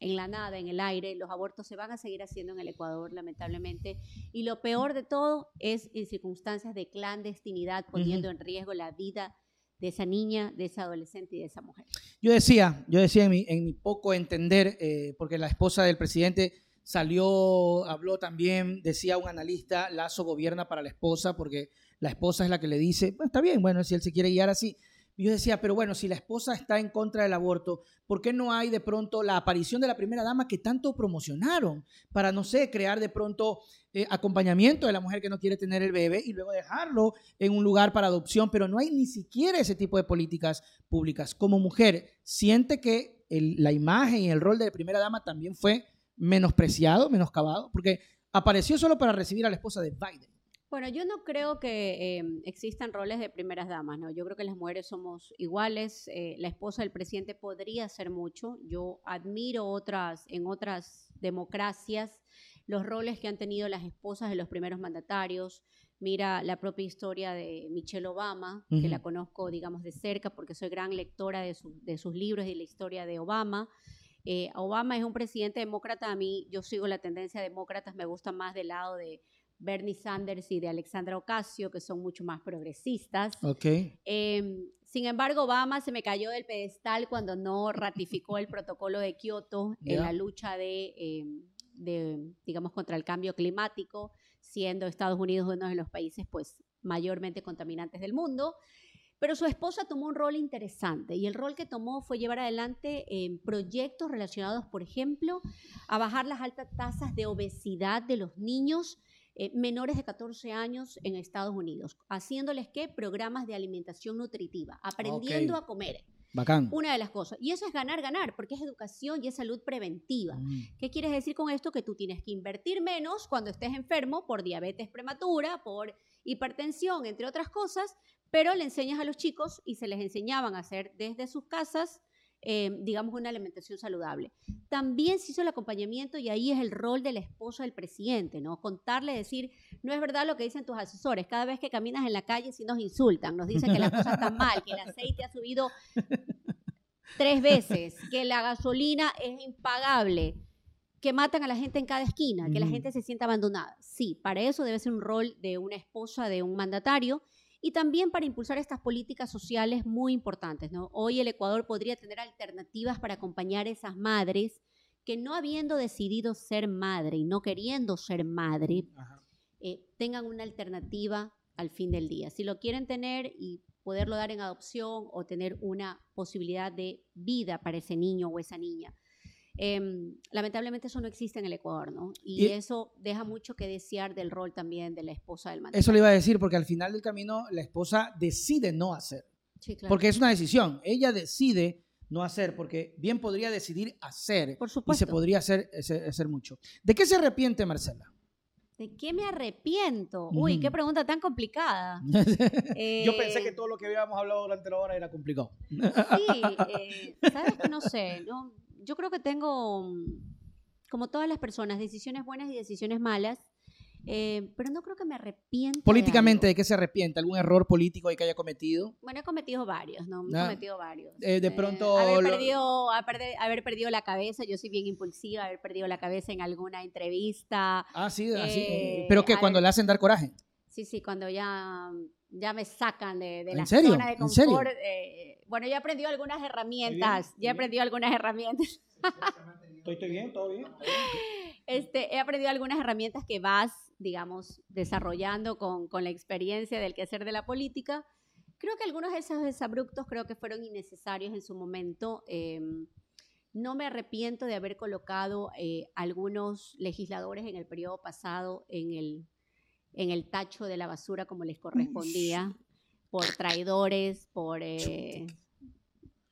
en la nada, en el aire. Los abortos se van a seguir haciendo en el Ecuador, lamentablemente. Y lo peor de todo es en circunstancias de clandestinidad, poniendo en riesgo la vida de esa niña, de esa adolescente y de esa mujer. Yo decía, yo decía en mi, en mi poco entender, eh, porque la esposa del presidente salió, habló también, decía un analista, Lazo gobierna para la esposa, porque la esposa es la que le dice, está bien, bueno, si él se quiere guiar así. Yo decía, pero bueno, si la esposa está en contra del aborto, ¿por qué no hay de pronto la aparición de la primera dama que tanto promocionaron para, no sé, crear de pronto eh, acompañamiento de la mujer que no quiere tener el bebé y luego dejarlo en un lugar para adopción? Pero no hay ni siquiera ese tipo de políticas públicas. Como mujer, ¿siente que la imagen y el rol de primera dama también fue menospreciado, menoscabado? Porque apareció solo para recibir a la esposa de Biden. Bueno, yo no creo que em, existan roles de primeras damas, ¿no? Yo creo que las mujeres somos iguales. Eh, la esposa del presidente podría hacer mucho. Yo admiro otras, en otras democracias los roles que han tenido las esposas de los primeros mandatarios. Mira la propia historia de Michelle Obama, que la conozco, digamos, de cerca porque soy gran lectora de, de sus libros y de la historia de Obama. Eh, Obama es un presidente demócrata, a mí yo sigo la tendencia demócrata, me gusta más del lado de Bernie Sanders y de Alexandra Ocasio, que son mucho más progresistas. Okay. Em, sin embargo, Obama se me cayó del pedestal cuando no ratificó el protocolo de Kioto en la lucha de, em, de, digamos, contra el cambio climático, siendo Estados Unidos uno de los países pues, mayormente contaminantes del mundo. Pero su esposa tomó un rol interesante y el rol que tomó fue llevar adelante proyectos relacionados, por ejemplo, a bajar las altas tasas de obesidad de los niños eh, menores de 14 años en Estados Unidos, haciéndoles que programas de alimentación nutritiva, aprendiendo a comer. Bacán. Una de las cosas. Y eso es ganar, ganar, porque es educación y es salud preventiva. Mm. ¿Qué quieres decir con esto? Que tú tienes que invertir menos cuando estés enfermo por diabetes prematura, por hipertensión, entre otras cosas, pero le enseñas a los chicos y se les enseñaban a hacer desde sus casas eh, digamos, una alimentación saludable. También se hizo el acompañamiento y ahí es el rol de la esposa del presidente, ¿no? Contarle, decir, no es verdad lo que dicen tus asesores, cada vez que caminas en la calle sí nos insultan, nos dicen que las cosas están mal, que el aceite ha subido tres veces, que la gasolina es impagable, que matan a la gente en cada esquina, que la gente se siente abandonada. Sí, para eso debe ser un rol de una esposa, de un mandatario, y también para impulsar estas políticas sociales muy importantes. ¿no? Hoy el Ecuador podría tener alternativas para acompañar a esas madres que no habiendo decidido ser madre y no queriendo ser madre, eh, tengan una alternativa al fin del día. Si lo quieren tener y poderlo dar en adopción o tener una posibilidad de vida para ese niño o esa niña. Em, lamentablemente eso no existe en el Ecuador, ¿no? Y, eso deja mucho que desear del rol también de la esposa del mandatario. Eso le iba a decir, porque al final del camino la esposa decide no hacer. Sí, claro. Porque es una decisión. Ella decide no hacer, porque bien podría decidir hacer. Por supuesto. Y se podría hacer, hacer mucho. ¿De qué se arrepiente Marcela? ¿De qué me arrepiento? Uy, qué pregunta tan complicada. Yo pensé que todo lo que habíamos hablado durante la hora era complicado. Sí, eh, sabes que no sé, no, yo creo que tengo, mm, como todas las personas, decisiones buenas y decisiones malas. Eh, pero no creo que me arrepienta. Políticamente, de, qué se arrepiente? ¿Algún error político que haya cometido? Bueno, he cometido varios, ¿no? He ah. cometido varios. Eh, de pronto. haber, perdido, haber, perdido la cabeza, yo soy bien impulsiva, haber perdido la cabeza en alguna entrevista. Ah, sí, así. Eh, ¿Pero qué? ¿Cuando le hacen dar coraje? Sí, sí, cuando ya, ya me sacan de, de la zona de confort. Bueno, ya he aprendido algunas herramientas. ya he aprendido algunas herramientas. Estoy, bien, todo bien. Este, he aprendido algunas herramientas que vas, digamos, desarrollando con, con la experiencia del quehacer de la política. Creo que algunos de esos desabruptos creo que fueron innecesarios en su momento. Em, no me arrepiento de haber colocado eh, algunos legisladores en el periodo pasado en el, en el tacho de la basura como les correspondía por traidores, por eh,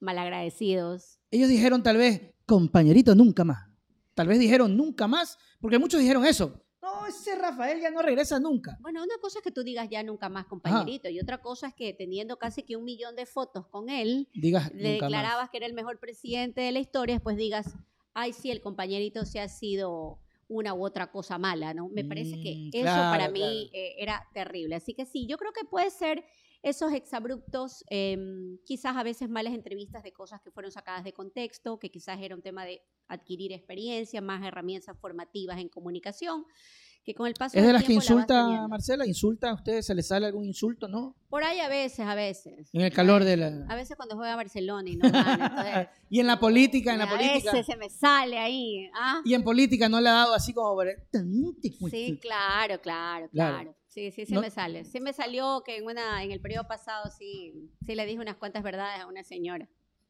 malagradecidos. Ellos dijeron tal vez, compañerito, nunca más. Tal vez dijeron nunca más, porque muchos dijeron eso. No, ese Rafael ya no regresa nunca. Bueno, una cosa es que tú digas ya nunca más, compañerito, y otra cosa es que teniendo casi que un millón de fotos con él, digas, le declarabas que era el mejor presidente de la historia, después digas, ay, sí, el compañerito se ha sido una u otra cosa mala, ¿no? Me parece que Mm, eso claro, para mí claro. eh, era terrible. Así que sí, yo creo que puede ser esos exabruptos, em, quizás a veces malas entrevistas de cosas que fueron sacadas de contexto, que quizás era un tema de adquirir experiencia, más herramientas formativas en comunicación, que con el paso ¿Es de las que insulta. Marcela? ¿Insulta a ustedes? ¿Se les sale algún insulto, no? Por ahí a veces, a veces. En el calor de la... A veces cuando juega Barcelona y no gana, entonces, Y en la política, en la a política. veces se me sale ahí. ¿ah? Y en política no le ha dado así como... Sí, claro, claro, Claro. claro. Sí, sí, sí No- me sale. Sí me salió que en una en el periodo pasado sí, sí le dije unas cuantas verdades a una señora.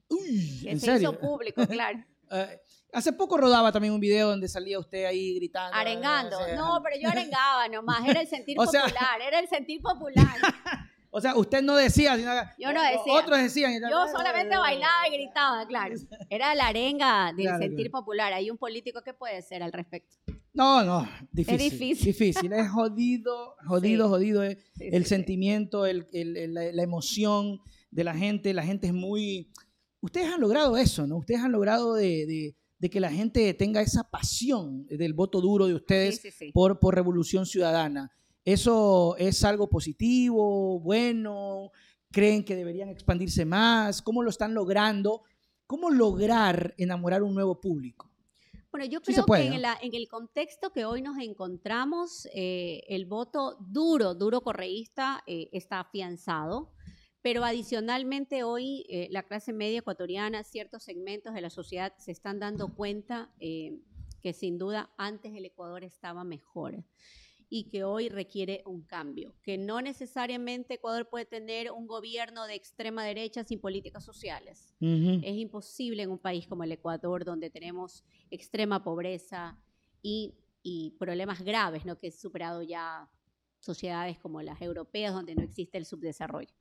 Uy, Que ¿En se serio? hizo público, claro. Eh, hace poco rodaba también un video donde salía usted ahí gritando. Arengando. o sea, No, pero yo arengaba nomás. Era el sentir O sea- popular. Era el sentir popular. O sea, usted no decía, sino Yo no decía. Otros decían. Yo solamente bailaba y gritaba, claro. Era la arenga del Claro, sentir claro. popular. Hay un político que puede ser al respecto. No, no, difícil. difícil. Difícil, es jodido, jodido, Sí. jodido. eh, Sí, el sí, sí. sentimiento, el- el- el- la, la emoción de la gente. La gente es muy... Ustedes han logrado eso, ¿no? Ustedes han logrado de, de- de que la gente tenga esa pasión del voto duro de ustedes Sí, sí, sí. por, por Revolución Ciudadana. ¿Eso es algo positivo, bueno? ¿Creen que deberían expandirse más? ¿Cómo lo están logrando? ¿Cómo lograr enamorar un nuevo público? Bueno, yo Sí creo puede, que ¿no? en, la- en el contexto que hoy nos encontramos, eh, el voto duro, duro correísta eh, está afianzado, pero adicionalmente hoy eh, la clase media ecuatoriana, ciertos segmentos de la sociedad se están dando cuenta eh, que sin duda antes el Ecuador estaba mejor y que hoy requiere un cambio, que no necesariamente Ecuador puede tener un gobierno de extrema derecha sin políticas sociales. Es imposible en un país como el Ecuador, donde tenemos extrema pobreza y, y problemas graves, ¿no? que es superado ya sociedades como las europeas, donde no existe el subdesarrollo.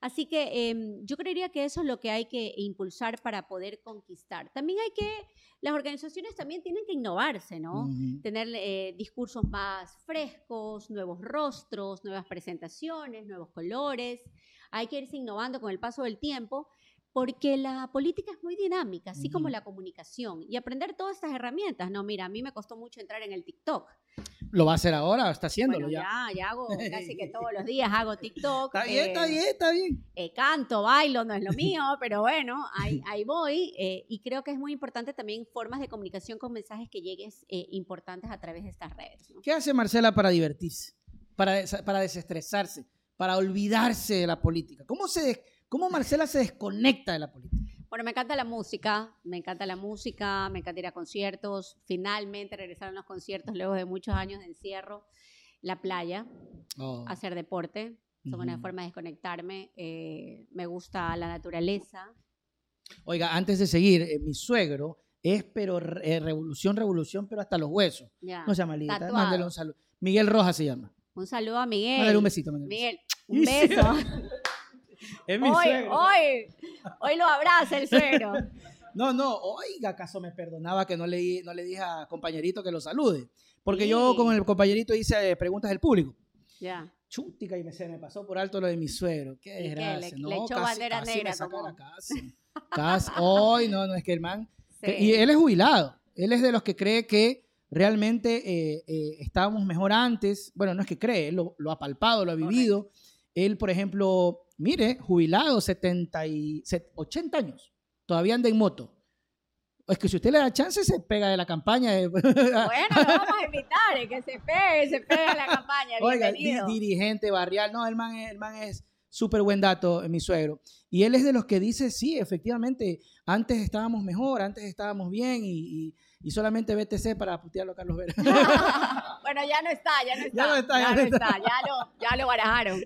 Así que em, yo creería que eso es lo que hay que impulsar para poder conquistar. También hay que, las organizaciones también tienen que innovarse, ¿no? Tener eh, discursos más frescos, nuevos rostros, nuevas presentaciones, nuevos colores. Hay que irse innovando con el paso del tiempo porque la política es muy dinámica, así como la comunicación. Y aprender todas estas herramientas. No, mira, a mí me costó mucho entrar en el TikTok. ¿Lo va a hacer ahora? ¿Está haciéndolo Bueno, ya? ya, ya hago casi que todos los días hago TikTok. Está bien, está eh, bien, está bien. eh, canto, bailo, no es lo mío, pero bueno, ahí, ahí voy. eh, y creo que es muy importante también formas de comunicación con mensajes que llegues eh, importantes a través de estas redes. ¿no? ¿Qué hace Marcela para divertirse? Para, des- para desestresarse, para olvidarse de la política. ¿Cómo, se ¿Cómo Marcela se desconecta de la política? Bueno, me encanta la música, me encanta la música, me encanta ir a conciertos. Finalmente regresaron los conciertos luego de muchos años de encierro. La playa, Oh. hacer deporte, son una Ujú. forma de desconectarme. eh, me gusta la naturaleza. Oiga, antes de seguir, eh, mi suegro es pero eh, revolución, revolución, pero hasta los huesos. Ya. No se llama Lita, Tatuado. mándele un saludo. Miguel Rojas se llama. Un saludo a Miguel. Mándale un besito. mándale Miguel, Y un beso. Es hoy, hoy, hoy lo abraza el suegro. No, no, oiga, acaso me perdonaba que no le, no le dije a compañerito que lo salude. Porque yo Sí. con el compañerito hice eh, preguntas del público. Ya. Chútica y me, se me pasó por alto lo de mi suegro. Qué desgracia. ¿Le- no, le echó casi- bandera casi negra me como? la casa. Casi. Hoy, no, no, es que el man... que- Sí. y él es jubilado. Él es de los que cree que realmente eh, eh, estábamos mejor antes. Bueno, no es que cree, él lo, lo ha palpado, lo ha vivido. Él, por ejemplo, mire, jubilado, 70 y, set- 80 años. Todavía anda en moto. Es que si usted le da chance, se pega de la campaña. de- Bueno, lo vamos a invitar, eh, que se pegue, se pegue a la campaña. Oiga, di- dirigente barrial. No, el man, es- el man es súper buen dato, eh, mi suegro. Y él es de los que dice, sí, efectivamente, antes estábamos mejor, antes estábamos bien y, y- y solamente BTC para putearlo a Carlos Vera. bueno, ya no está, ya no está. Ya no está, ya no está. está, ya lo, ya lo barajaron.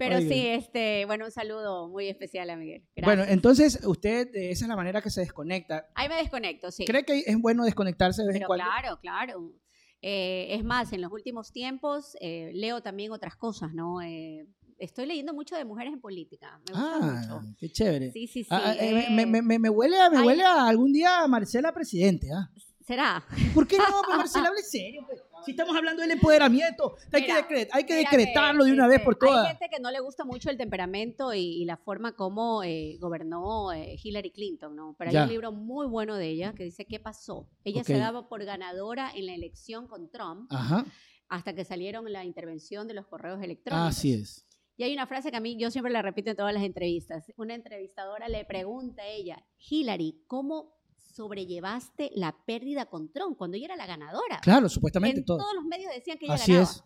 Pero Oiga. sí, este, bueno, un saludo muy especial a Miguel. Gracias. bueno, entonces usted, eh, esa es la manera que se desconecta. Ahí me desconecto, sí. ¿Cree que es bueno desconectarse de vez en cuando? claro, claro. Eh, es más, en los últimos tiempos eh, leo también otras cosas, ¿no? Eh, estoy leyendo mucho de mujeres en política. Me gusta Ah, mucho. qué chévere. Sí, sí, sí. Ah, eh, me, me- me- me huele, a, me Ay. huele a algún día a Marcela presidente. ¿ah? ¿Será? ¿Por qué no? Pues Marcela, hable serio. pues. Si estamos hablando del empoderamiento, hay, Mira, que, decre- hay que mira decretarlo de una vez por Hay todas. gente que no le gusta mucho el temperamento y, y la forma como eh, gobernó eh, Hillary Clinton, ¿no? Pero Ya. hay un libro muy bueno de ella que dice qué pasó. Ella se daba por ganadora en la elección con Trump Ajá, hasta que salieron la intervención de los correos electrónicos. así es. Y hay una frase que a mí yo siempre la repito en todas las entrevistas. Una entrevistadora le pregunta a ella, Hillary, ¿cómo sobrellevaste la pérdida con Trump cuando ella era la ganadora? Claro, supuestamente en todo. todos los medios decían que ella Así ganaba. es.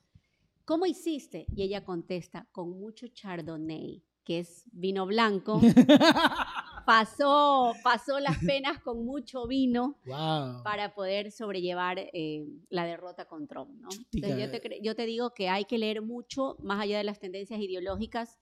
¿Cómo hiciste? Y ella contesta, con mucho chardonnay, que es vino blanco. pasó, pasó las penas con mucho vino wow. para poder sobrellevar eh, la derrota con Trump. ¿no? Entonces, yo, te, yo te digo que hay que leer mucho, más allá de las tendencias ideológicas.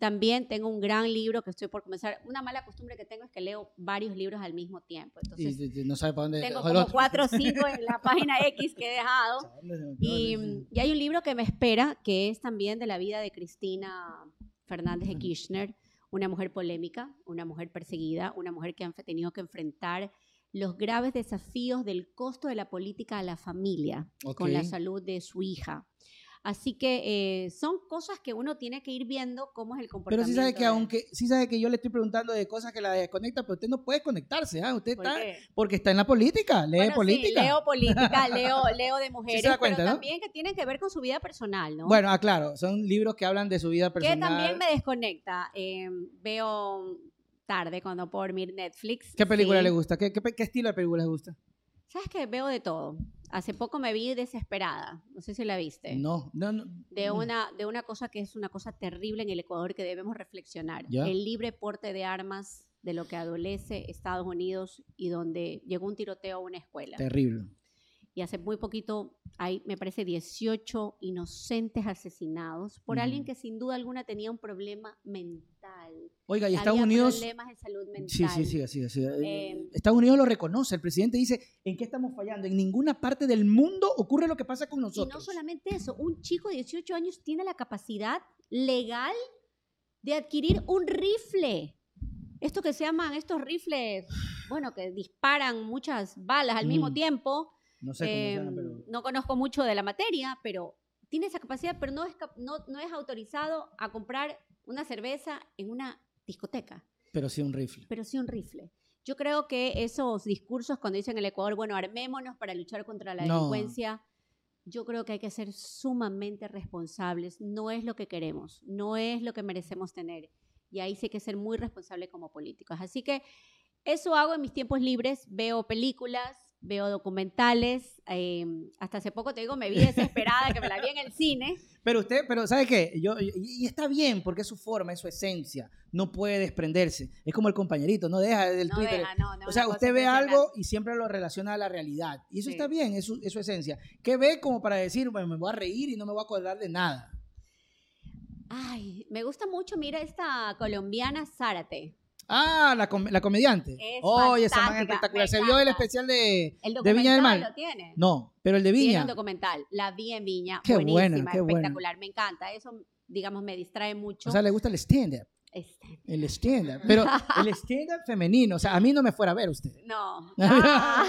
También tengo un gran libro que estoy por comenzar. Una mala costumbre que tengo es que leo varios libros al mismo tiempo. Entonces, y- y no sabe para dónde. tengo como cuatro o cinco en la página X que he dejado. ¿Para dónde se me Y? Sí. y hay un libro que me espera, que es también de la vida de Cristina Fernández de Kirchner, una mujer polémica, una mujer perseguida, una mujer que ha tenido que enfrentar los graves desafíos del costo de la política a la familia con la salud de su hija. Así que eh, son cosas que uno tiene que ir viendo cómo es el Pero comportamiento. sí sabe que de- aunque sí sabe que yo le estoy preguntando de cosas que la desconectan, pero usted no puede conectarse, ¿ah? Usted ¿Por está qué? porque está en la política, lee Bueno, sí, política. leo política, leo, leo de mujeres, da cuenta, pero ¿no? también que tienen que ver con su vida personal, ¿no? Bueno, ah, claro, son libros que hablan de su vida personal. Que también me desconecta. Eh, veo tarde cuando puedo dormir Netflix. ¿Qué película sí. le gusta? ¿Qué, qué, estilo de película le gusta? ¿Sabes qué? Veo de todo. Hace poco me vi desesperada. No sé si la viste. No, no, no. De una, de una cosa que es una cosa terrible en el Ecuador que debemos reflexionar. Ya. El libre porte de armas de lo que adolece Estados Unidos y donde llegó un tiroteo a una escuela. Terrible. Y hace muy poquito hay, me parece, 18 inocentes asesinados por alguien que sin duda alguna tenía un problema mental. Oiga, y Estados Había Unidos. problemas de salud mental. Sí, sí, sí, así. Eh, Estados Unidos lo reconoce. El presidente dice: ¿en qué estamos fallando? En ninguna parte del mundo ocurre lo que pasa con Y nosotros. no solamente eso, un chico de 18 años tiene la capacidad legal de adquirir un rifle. Esto que se llaman estos rifles, bueno, que disparan muchas balas al mismo tiempo. No sé cómo llama, pero. No conozco mucho de la materia, pero tiene esa capacidad, pero no es, no, no es autorizado a comprar una cerveza en una discoteca, Pero sí un rifle. pero sí un rifle. Yo creo que esos discursos cuando dicen en el Ecuador, bueno, armémonos para luchar contra la No. delincuencia, yo creo que hay que ser sumamente responsables. No es lo que queremos, no es lo que merecemos tener. Y ahí sí hay que ser muy responsable como políticos. Así que eso hago en mis tiempos libres. Veo películas, veo documentales. eh, hasta hace poco te digo, me vi desesperada que me la vi en el cine. Pero usted, pero ¿sabe qué? Yo, y, y está bien porque es su forma, es su esencia. No puede desprenderse. Es como el compañerito, no deja del No Twitter. deja, no, no, o sea, usted ve algo y siempre lo relaciona a la realidad. Y eso Sí. está bien, es su, es su esencia. ¿Qué ve como para decir, bueno, me voy a reír y no me voy a acordar de nada? Ay, me gusta mucho, mira esta colombiana Zárate. Ah, la, com- la comediante. Es Oye, esa man espectacular. ¿Se vio el especial de, El de Viña del Mar? lo tiene. No, pero el de Tiene Viña. un documental, la vi en Viña, Qué buena, qué buena. espectacular, me encanta. Eso, digamos, me distrae mucho. O sea, le gusta el stand-up. El stand-up. Pero el stand-up femenino. O sea, a mí no me fuera a ver usted. no. Ah,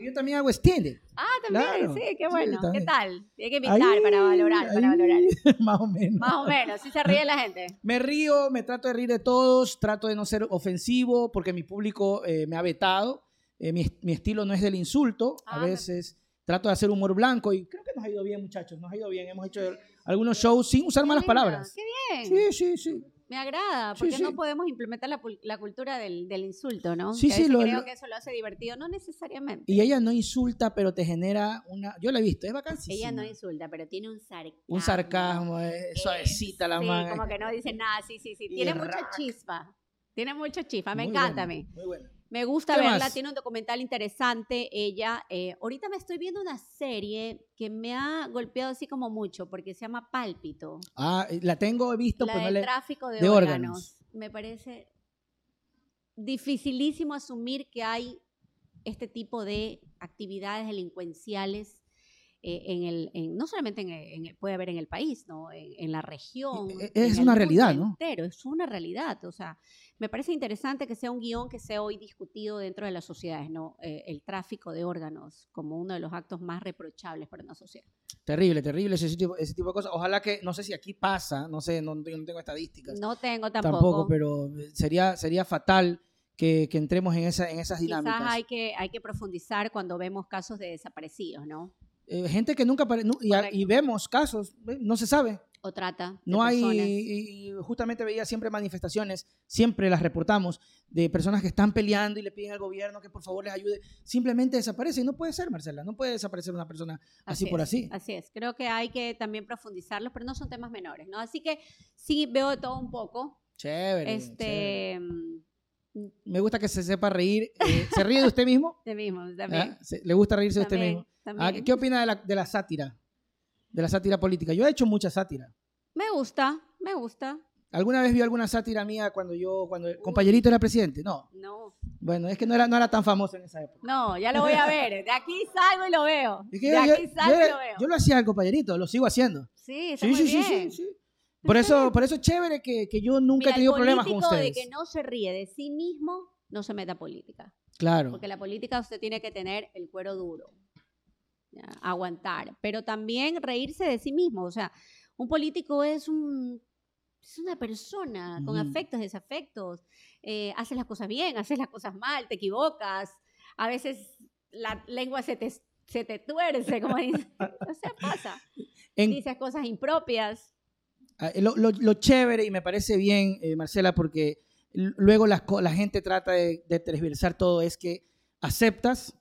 Yo también hago stand-up. ah, también, Claro, sí, qué sí, bueno. ¿Qué también. tal? Hay que invitar para Ahí, valorar, para ahí, valorar. Más o menos. Más o menos, si se ríe la gente. Me río, me trato de reír de todos, trato de no ser ofensivo porque mi público eh, me ha vetado. Eh, mi, mi estilo no es del insulto. A Ah, me- veces trato de hacer humor blanco y creo que nos ha ido bien, muchachos. Nos ha ido bien. Hemos hecho algunos shows sin usar malas Qué palabras. Qué bien. Sí, sí, sí. Me agrada, porque sí. no podemos implementar la, cultura del, del insulto, ¿no? Sí, Que sí, lo- creo lo- que eso lo hace divertido, no necesariamente. Y ella no insulta, pero te genera una. Yo la he visto, es vacancísima. Ella no insulta, pero tiene un sarcasmo. Un sarcasmo, es Eh, suavecita la sí, mano. como que no dice nada, sí, sí, sí. Tiene mucha chispa. Tiene mucha chispa, me Muy encanta buena, a mí. Muy bueno. Me gusta ¿Qué verla, más? tiene un documental interesante. Ella, eh, ahorita me estoy viendo una serie que me ha golpeado así como mucho, porque se llama Pálpito. Ah, la tengo he visto, la pero no del le. tráfico de, de órganos. órganos. Me parece dificilísimo asumir que hay este tipo de actividades delincuenciales eh, en el, en- no solamente en el- en puede haber en el país, ¿no? En, en la región. e- en es una realidad, ¿no? entero, es una realidad. O sea, me parece interesante que sea un guion que sea hoy discutido dentro de las sociedades, ¿no? Eh, el tráfico de órganos como uno de los actos más reprochables para una sociedad. Terrible, terrible ese tipo, ese tipo de cosas. Ojalá que, no sé si aquí pasa, no sé, no, yo no tengo estadísticas. No tengo tampoco. tampoco, pero eh, sería, sería fatal que, que entremos en, esa, en esas Quizás dinámicas. hay que, hay que profundizar cuando vemos casos de desaparecidos, ¿no? Eh, gente que nunca apare- nu- y, vemos casos, no se sabe. O trata. de No hay, y, y justamente veía siempre manifestaciones, siempre las reportamos, de personas que están peleando y le piden al gobierno que por favor les ayude. Simplemente desaparece. Y no puede ser, Marcela, no puede desaparecer una persona así, por es, así. Así es. Creo que hay que también profundizarlos, pero no son temas menores, ¿no? Así que sí veo de todo un poco. Chévere. chévere. Este. mm, Me gusta que se sepa reír. Eh, ¿Se ríe de usted mismo? De mismo, también. ¿Ah? ¿Se- ¿Le gusta reírse de usted mismo? Ah, también. ¿Qué opina de la, de la sátira? De la sátira política. Yo he hecho mucha sátira. Me gusta, me gusta. ¿Alguna vez vio alguna sátira mía cuando yo, cuando el compañerito era presidente? No. No, Bueno, es que no era, no era tan famoso en esa época. no, ya lo voy a ver. De aquí salgo y lo veo. Es que De aquí yo- salgo y lo veo. yo lo hacía al compañerito, lo sigo haciendo. Sí, está Sí, muy sí, sí, bien. sí, sí. Por eso, por eso es chévere que, que yo nunca Mira, he tenido problemas con ustedes. de que no se ríe de sí mismo, no se meta política. Claro. Porque la política usted tiene que tener el cuero duro. Aguantar, pero también reírse de sí mismo. O sea, un político es un es una persona con Ujú. afectos, desafectos. Eh, haces las cosas bien, haces las cosas mal, te equivocas. A veces la lengua se te, se te tuerce, como dice. O sea, pasa. En- Dices cosas impropias. Ah, Lo, lo- lo chévere, y me parece bien, eh, Marcela, porque luego co- la gente trata de, de transversar todo, es que aceptas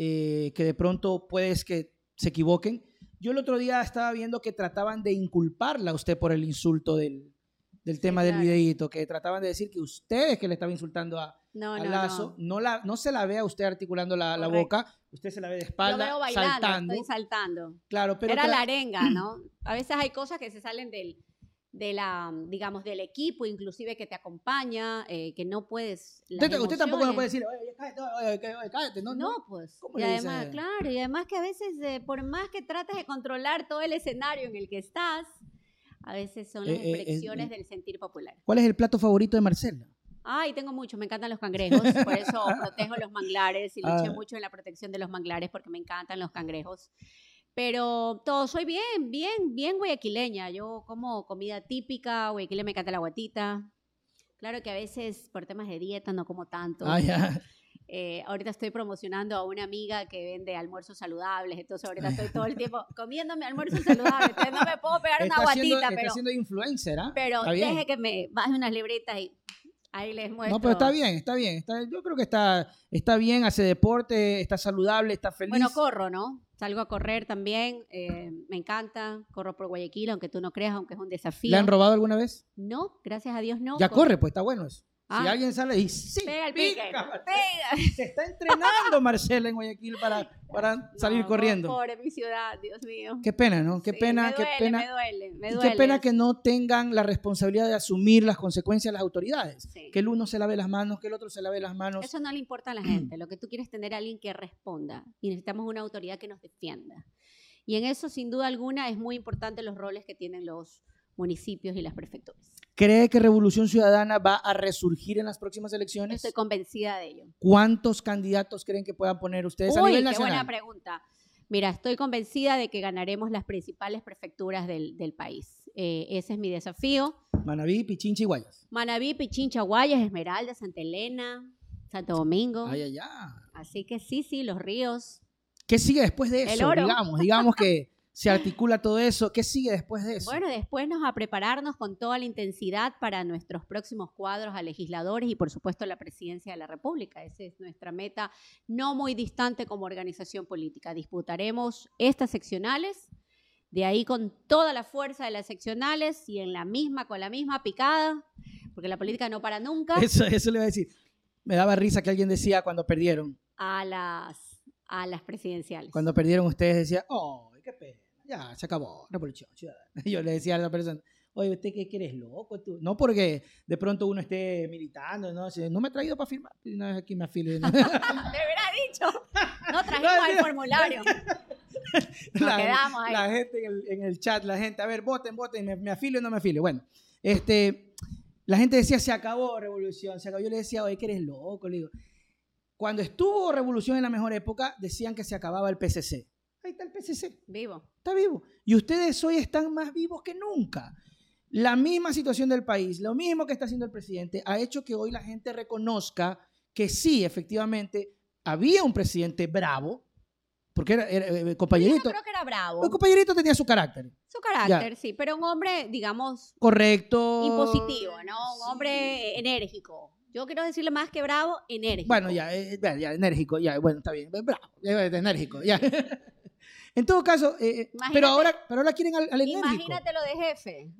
eh, que de pronto puedes que se equivoquen. Yo el otro día estaba viendo que trataban de inculparla a usted por el insulto del, del tema del videíto, que trataban de decir que ustedes que le estaban insultando a, No, a no, Lazo, no. no. la, no se la ve a usted articulando la, la boca, usted se la ve de Yo espalda, veo bailando, saltando. estoy saltando. Claro, pero Era la arenga, ¿no? A veces hay cosas que se salen del, de la, digamos, del equipo, inclusive que te acompaña, eh, que no puedes. usted, usted tampoco no puede decir, oye, cállate, oye, oye, cállate, no, no. No, pues. ¿Cómo Y le además, claro, y además que a veces, eh, por más que trates de controlar todo el escenario en el que estás, a veces son las eh, eh, expresiones eh. del sentir popular. ¿Cuál es el plato favorito de Marcela? Ay, tengo mucho, me encantan los cangrejos, por eso protejo los manglares y luché Ah. mucho en la protección de los manglares porque me encantan los cangrejos. Pero todo, soy bien, bien, bien guayaquileña. Yo como comida típica, Guayaquil me encanta la guatita. Claro que a veces por temas de dieta no como tanto. Ah. Eh, ahorita estoy promocionando a una amiga que vende almuerzos saludables, entonces ahorita estoy todo el tiempo comiéndome almuerzos saludables. Entonces no me puedo pegar una Está siendo, guatita, está pero, siendo influencer, ¿ah? pero Está bien. deje que me baje unas libritas y ahí les muestro. No, pero está bien, está bien. está- yo creo que está, está bien, hace deporte, está saludable, está feliz. Bueno, corro, ¿no? Salgo a correr también, eh, me encanta, corro por Guayaquil, aunque tú no creas, aunque es un desafío. ¿Le han robado alguna vez? No, gracias a Dios no. ya corre, pues está bueno eso. Si Ah. alguien sale y sí, Pega el pica, pega. se está entrenando Marcela en Guayaquil para, para salir No, corriendo. Pobre mi ciudad, Dios mío. Qué pena, ¿no? Qué Sí, pena, me qué pena. Me duele, me y duele. qué pena que no tengan la responsabilidad de asumir las consecuencias de las autoridades. Sí. Que el uno se lave las manos, que el otro se lave las manos. Eso no le importa a la gente. Lo que tú quieres es tener a alguien que responda. Y necesitamos una autoridad que nos defienda. Y en eso, sin duda alguna, es muy importante los roles que tienen los municipios y las prefecturas. ¿Cree que Revolución Ciudadana va a resurgir en las próximas elecciones? Estoy convencida de ello. ¿Cuántos candidatos creen que puedan poner ustedes a nivel qué nacional? buena pregunta. Mira, estoy convencida de que ganaremos las principales prefecturas del, del país. Eh, ese es mi desafío. Manabí, Pichincha y Guayas. Manabí, Pichincha, Guayas, Esmeralda, Santa Elena, Santo Domingo. Ay, ay, ay. Así que sí, sí, los ríos. ¿Qué sigue después de El eso? oro. Digamos, digamos que se articula todo eso. ¿Qué sigue después de eso? Bueno, después nos a prepararnos con toda la intensidad para nuestros próximos cuadros a legisladores y por supuesto la presidencia de la República. Esa es nuestra meta, no muy distante como organización política. Disputaremos estas seccionales, de ahí con toda la fuerza de las seccionales y en la misma, con la misma picada, porque la política no para nunca, Eso, eso le voy a decir. Me daba risa que alguien decía cuando perdieron. a las, a las presidenciales. Cuando perdieron ustedes decía, oh, qué pena. Ya, se acabó. Revolución Ciudadana. Yo le decía a la persona, oye, ¿usted qué, eres loco? tú?". No porque de pronto uno esté militando, ¿no? Si no me ha traído para firmar. Una vez aquí me afilio. ¿no? ¡Te hubiera dicho! No trajimos No, el formulario. Nos la, quedamos ahí. la gente en el, en el chat, la gente, a ver, voten, voten, me, me afilio o no me afilio. Bueno, este, la gente decía, se acabó revolución, se acabó. Yo le decía, oye, que eres loco, le digo. Cuando estuvo revolución en la mejor época, decían que se acababa el PCC. Ahí está el PCC, Vivo. está vivo. Y ustedes hoy están más vivos que nunca. La misma situación del país, lo mismo que está haciendo el presidente, ha hecho que hoy la gente reconozca que sí, efectivamente, había un presidente bravo, porque era, era, eh, Yo compañerito. creo que era bravo. El compañerito tenía su carácter. Su carácter, sí, pero un hombre, digamos, Correcto. impositivo, ¿no? Un Sí. hombre enérgico. Yo quiero decirle más que bravo, enérgico. Bueno, ya, eh, ya, ya, enérgico, ya, bueno, está bien. Bravo, ya, enérgico, ya. en todo caso, eh, eh, Imagínate- pero ahora, pero ahora quieren al, al enérgico. Imagínatelo de jefe.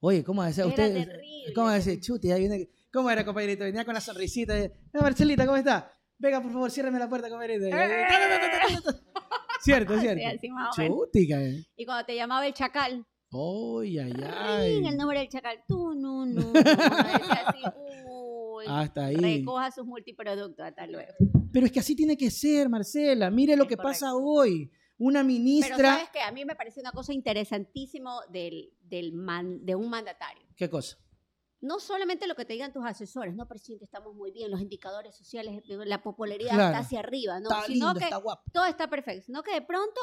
Oye, ¿cómo decía usted? terrible. ¿Cómo decía? Chuti, ahí viene. ¿Cómo era, compañerito? Venía con la sonrisita. eh, "Ah, Marcelita, ¿cómo está? Venga, por favor, ciérreme la puerta, compañerito. Cierto, cierto. Sí, así más o menos. Chuti. Y cuando te llamaba el chacal, Ay, ay, ¡ay! el nombre del chacal, tú, no, no. no. Decía así, uy, Hasta ahí. recoja sus multiproductos, hasta luego. Pero es que así tiene que ser, Marcela. Mire lo Es que correcto. pasa hoy. Una Pero ministra. sabes que a mí me parece una cosa interesantísimo del, del man- de un mandatario. ¿Qué cosa? No solamente lo que te digan tus asesores, no, presidente, estamos muy bien, los indicadores sociales, la popularidad Claro. está hacia arriba, no, está sino lindo, que está guapo. todo está perfecto, sino que de pronto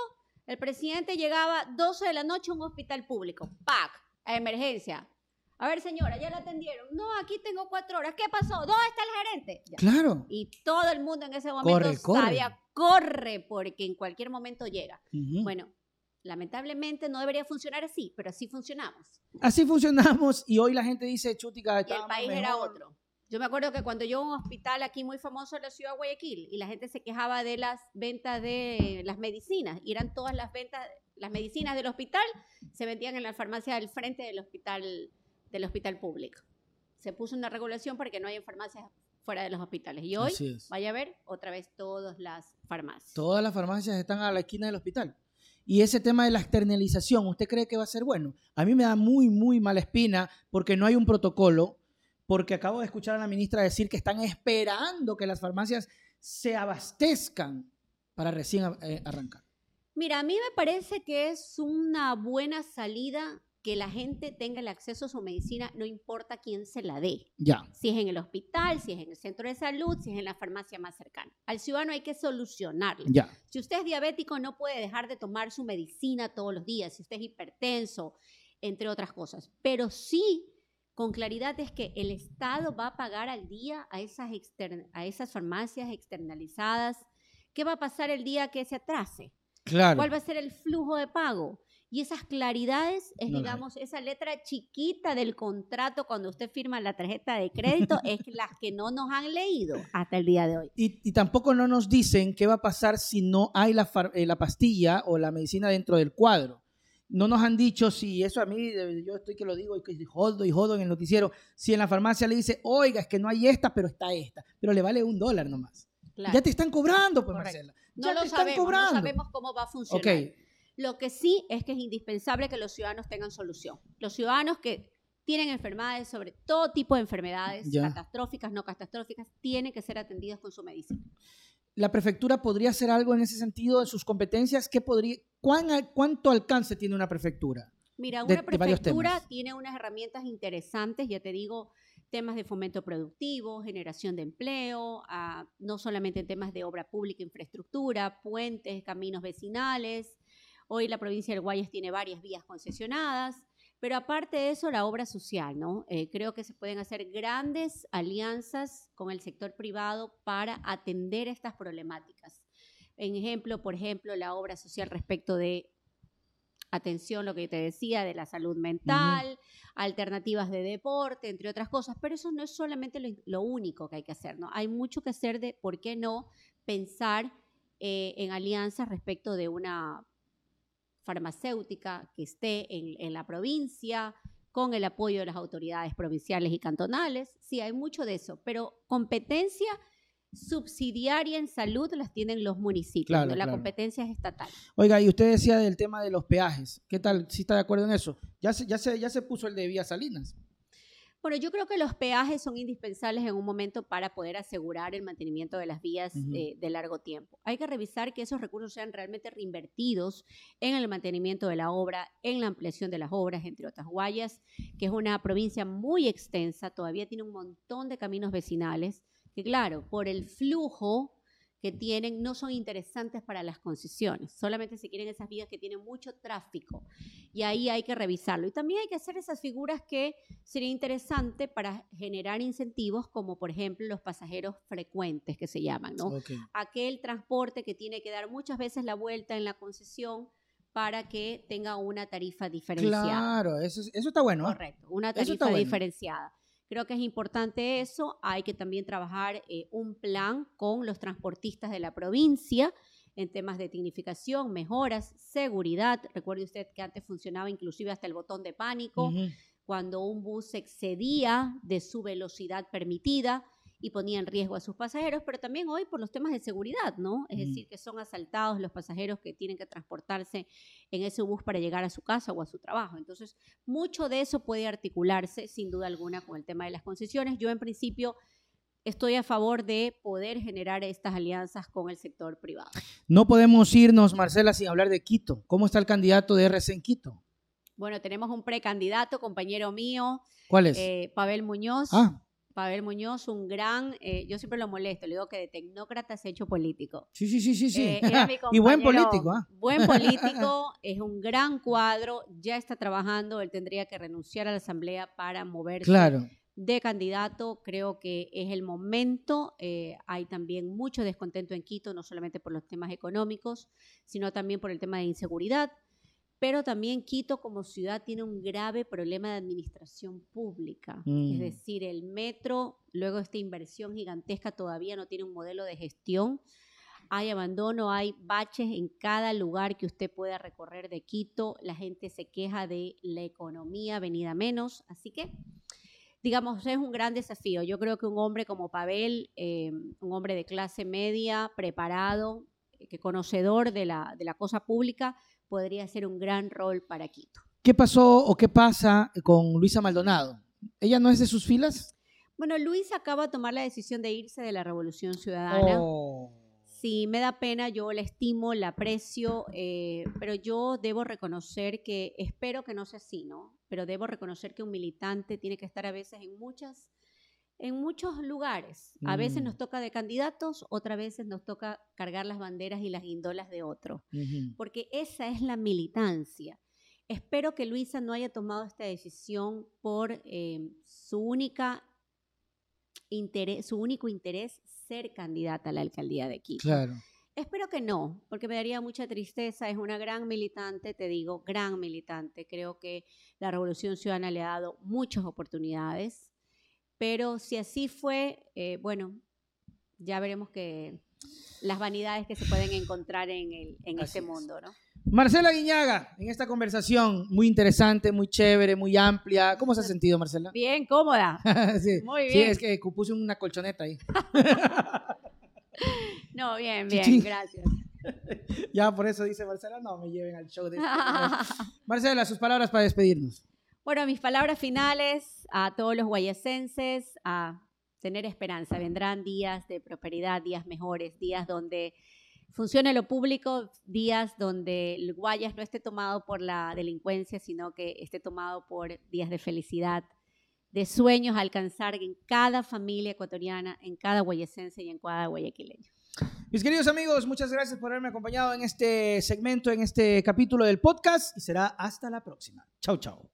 el presidente llegaba 12 de la noche a un hospital público, ¡pac! A emergencia. A ver, señora, ya la atendieron. No, aquí tengo cuatro horas. ¿Qué pasó? ¿Dónde está el gerente? Ya. Claro. Y todo el mundo en ese momento Corre, corre. sabía, corre, porque en cualquier momento llega. Bueno, lamentablemente no debería funcionar así, pero así funcionamos. Así funcionamos y hoy la gente dice, chutica, Y el país era mejor". otro. Yo me acuerdo que cuando yo a un hospital aquí muy famoso en la ciudad de Guayaquil y la gente se quejaba de las ventas de las medicinas y eran todas las ventas, las medicinas del hospital se vendían en la farmacia del frente del hospital, del hospital público. Se puso una regulación para que no haya farmacias fuera de los hospitales. Y hoy, vaya a ver, otra vez todas las farmacias. Todas las farmacias están a la esquina del hospital. Y ese tema de la externalización, ¿usted cree que va a ser bueno? A mí me da muy, muy mala espina porque no hay un protocolo, porque acabo de escuchar a la ministra decir que están esperando que las farmacias se abastezcan para recién eh, arrancar. Mira, a mí me parece que es una buena salida que la gente tenga el acceso a su medicina, no importa quién se la dé. Ya, Si es en el hospital, si es en el centro de salud, si es en la farmacia más cercana. Al ciudadano hay que solucionarlo. ya. Si usted es diabético, no puede dejar de tomar su medicina todos los días. Si usted es hipertenso, entre otras cosas. Pero sí, con claridad, es que el Estado va a pagar al día a esas, a esas farmacias externalizadas. ¿Qué va a pasar el día que se atrase? Claro. ¿Cuál va a ser el flujo de pago? Y esas claridades es, No digamos, esa letra chiquita del contrato cuando usted firma la tarjeta de crédito, es las que no nos han leído hasta el día de hoy. Y, y tampoco no nos dicen qué va a pasar si no hay la, eh, la pastilla o la medicina dentro del cuadro. No nos han dicho si eso a mí, yo estoy que lo digo y que jodo y jodo en el noticiero, si en la farmacia le dice, oiga, es que no hay esta, pero está esta, pero le vale un dólar nomás. Claro. Ya te están cobrando, pues Correcto. Marcela. no ya lo te están sabemos, cobrando. no sabemos cómo va a funcionar. Ok, Lo que sí es que es indispensable que los ciudadanos tengan solución. Los ciudadanos que tienen enfermedades, sobre todo tipo de enfermedades, Ya. catastróficas, no catastróficas, tienen que ser atendidos con su medicina. la prefectura podría hacer algo en ese sentido en sus competencias. ¿Qué podría, cuán ¿Cuánto alcance tiene una prefectura? Mira, de- una de prefectura tiene unas herramientas interesantes, ya te digo, temas de fomento productivo, generación de empleo, ah, no solamente en temas de obra pública, infraestructura, puentes, caminos vecinales. Hoy la provincia del Guayas tiene varias vías concesionadas, pero aparte de eso, la obra social, ¿no? Eh, creo que se pueden hacer grandes alianzas con el sector privado para atender estas problemáticas. En ejemplo, por ejemplo, la obra social respecto de atención, lo que te decía, de la salud mental, alternativas de deporte, entre otras cosas, pero eso no es solamente lo, lo único que hay que hacer, ¿no? Hay mucho que hacer de, ¿por qué no?, pensar eh, en alianzas respecto de una farmacéutica que esté en, en la provincia, con el apoyo de las autoridades provinciales y cantonales. Sí, hay mucho de eso, pero competencia subsidiaria en salud las tienen los municipios, Claro, ¿no? la claro. competencia es estatal. Oiga, y usted decía del tema de los peajes. ¿Qué tal? ¿Sí está de acuerdo en eso? Ya se, ya se, ya se puso el de Vía Salinas. Bueno, yo creo que los peajes son indispensables en un momento para poder asegurar el mantenimiento de las vías eh, de largo tiempo. Hay que revisar que esos recursos sean realmente reinvertidos en el mantenimiento de la obra, en la ampliación de las obras, entre otras. Guayas, que es una provincia muy extensa, todavía tiene un montón de caminos vecinales que, claro, por el flujo que tienen, no son interesantes para las concesiones. Solamente se quieren esas vías que tienen mucho tráfico y ahí hay que revisarlo. Y también hay que hacer esas figuras que sería interesante para generar incentivos, como por ejemplo los pasajeros frecuentes que se llaman, ¿no? Ok. Aquel transporte que tiene que dar muchas veces la vuelta en la concesión para que tenga una tarifa diferenciada. Claro, eso, es- eso está bueno. ¿ah? Correcto, una tarifa bueno. Creo que es importante eso. Hay que también trabajar eh, un plan con los transportistas de la provincia en temas de dignificación, mejoras, seguridad. Recuerde usted que antes funcionaba inclusive hasta el botón de pánico cuando un bus excedía de su velocidad permitida y ponía en riesgo a sus pasajeros, pero también hoy por los temas de seguridad, ¿no? Es Mm. decir, que son asaltados los pasajeros que tienen que transportarse en ese bus para llegar a su casa o a su trabajo. Entonces, mucho de eso puede articularse, sin duda alguna, con el tema de las concesiones. Yo, en principio, estoy a favor de poder generar estas alianzas con el sector privado. No podemos irnos, Marcela, sin hablar de Quito. ¿Cómo está el candidato de RC en Quito? Bueno, tenemos un precandidato, compañero mío, ¿Cuál es? eh, Pavel Muñoz. ah, Pavel Muñoz, un gran, eh, yo siempre lo molesto, le digo que de tecnócrata se ha hecho político. sí, sí, sí, sí. sí. Eh, y buen político, ¿ah? Buen político, es un gran cuadro, ya está trabajando, él tendría que renunciar a la asamblea para moverse Claro. de candidato. Creo que es el momento. eh, hay también mucho descontento en Quito, no solamente por los temas económicos, sino también por el tema de inseguridad. Pero también Quito como ciudad tiene un grave problema de administración pública. Mm. Es decir, el metro, luego esta inversión gigantesca, todavía no tiene un modelo de gestión. Hay abandono, hay baches en cada lugar que usted pueda recorrer de Quito. La gente se queja de la economía venida menos. Así que digamos, es un gran desafío. Yo creo que un hombre como Pavel, eh, un hombre de clase media, preparado, eh, que conocedor de la, de la cosa pública, podría ser un gran rol para Quito. ¿Qué pasó o qué pasa con Luisa Maldonado? ¿Ella no es de sus filas? Bueno, Luis acaba de tomar la decisión de irse de la Revolución Ciudadana. Oh. Sí, me da pena, yo la estimo, la aprecio, eh, pero yo debo reconocer que, espero que no sea así, ¿no? Pero debo reconocer que un militante tiene que estar a veces en muchas, en muchos lugares. A veces Mm. nos toca de candidatos, otras veces nos toca cargar las banderas y las guindolas de otro, Ujú. porque esa es la militancia. Espero que Luisa no haya tomado esta decisión por eh, su única interés, su único interés ser candidata a la alcaldía de Quito. Claro. Espero que no, porque me daría mucha tristeza. Es una gran militante, te digo, gran militante. Creo que la Revolución Ciudadana le ha dado muchas oportunidades, pero si así fue, eh, bueno, ya veremos que las vanidades que se pueden encontrar en, el, en Así este es. mundo, ¿no? Marcela Guiñaga, en esta conversación muy interesante, muy chévere, muy amplia. ¿Cómo se ha sentido, Marcela? Bien, cómoda. sí. Muy Sí, bien. es que puse una colchoneta ahí. No, bien, bien, Chichín. gracias. Ya por eso dice Marcela, no me lleven al show de este Marcela, sus palabras para despedirnos. Bueno, mis palabras finales a todos los guayasenses, a tener esperanza. Vendrán días de prosperidad, días mejores, días donde funcione lo público, días donde el Guayas no esté tomado por la delincuencia, sino que esté tomado por días de felicidad, de sueños a alcanzar en cada familia ecuatoriana, en cada guayasense y en cada guayaquileño. Mis queridos amigos, muchas gracias por haberme acompañado en este segmento, en este capítulo del podcast y será hasta la próxima. Chau, chau.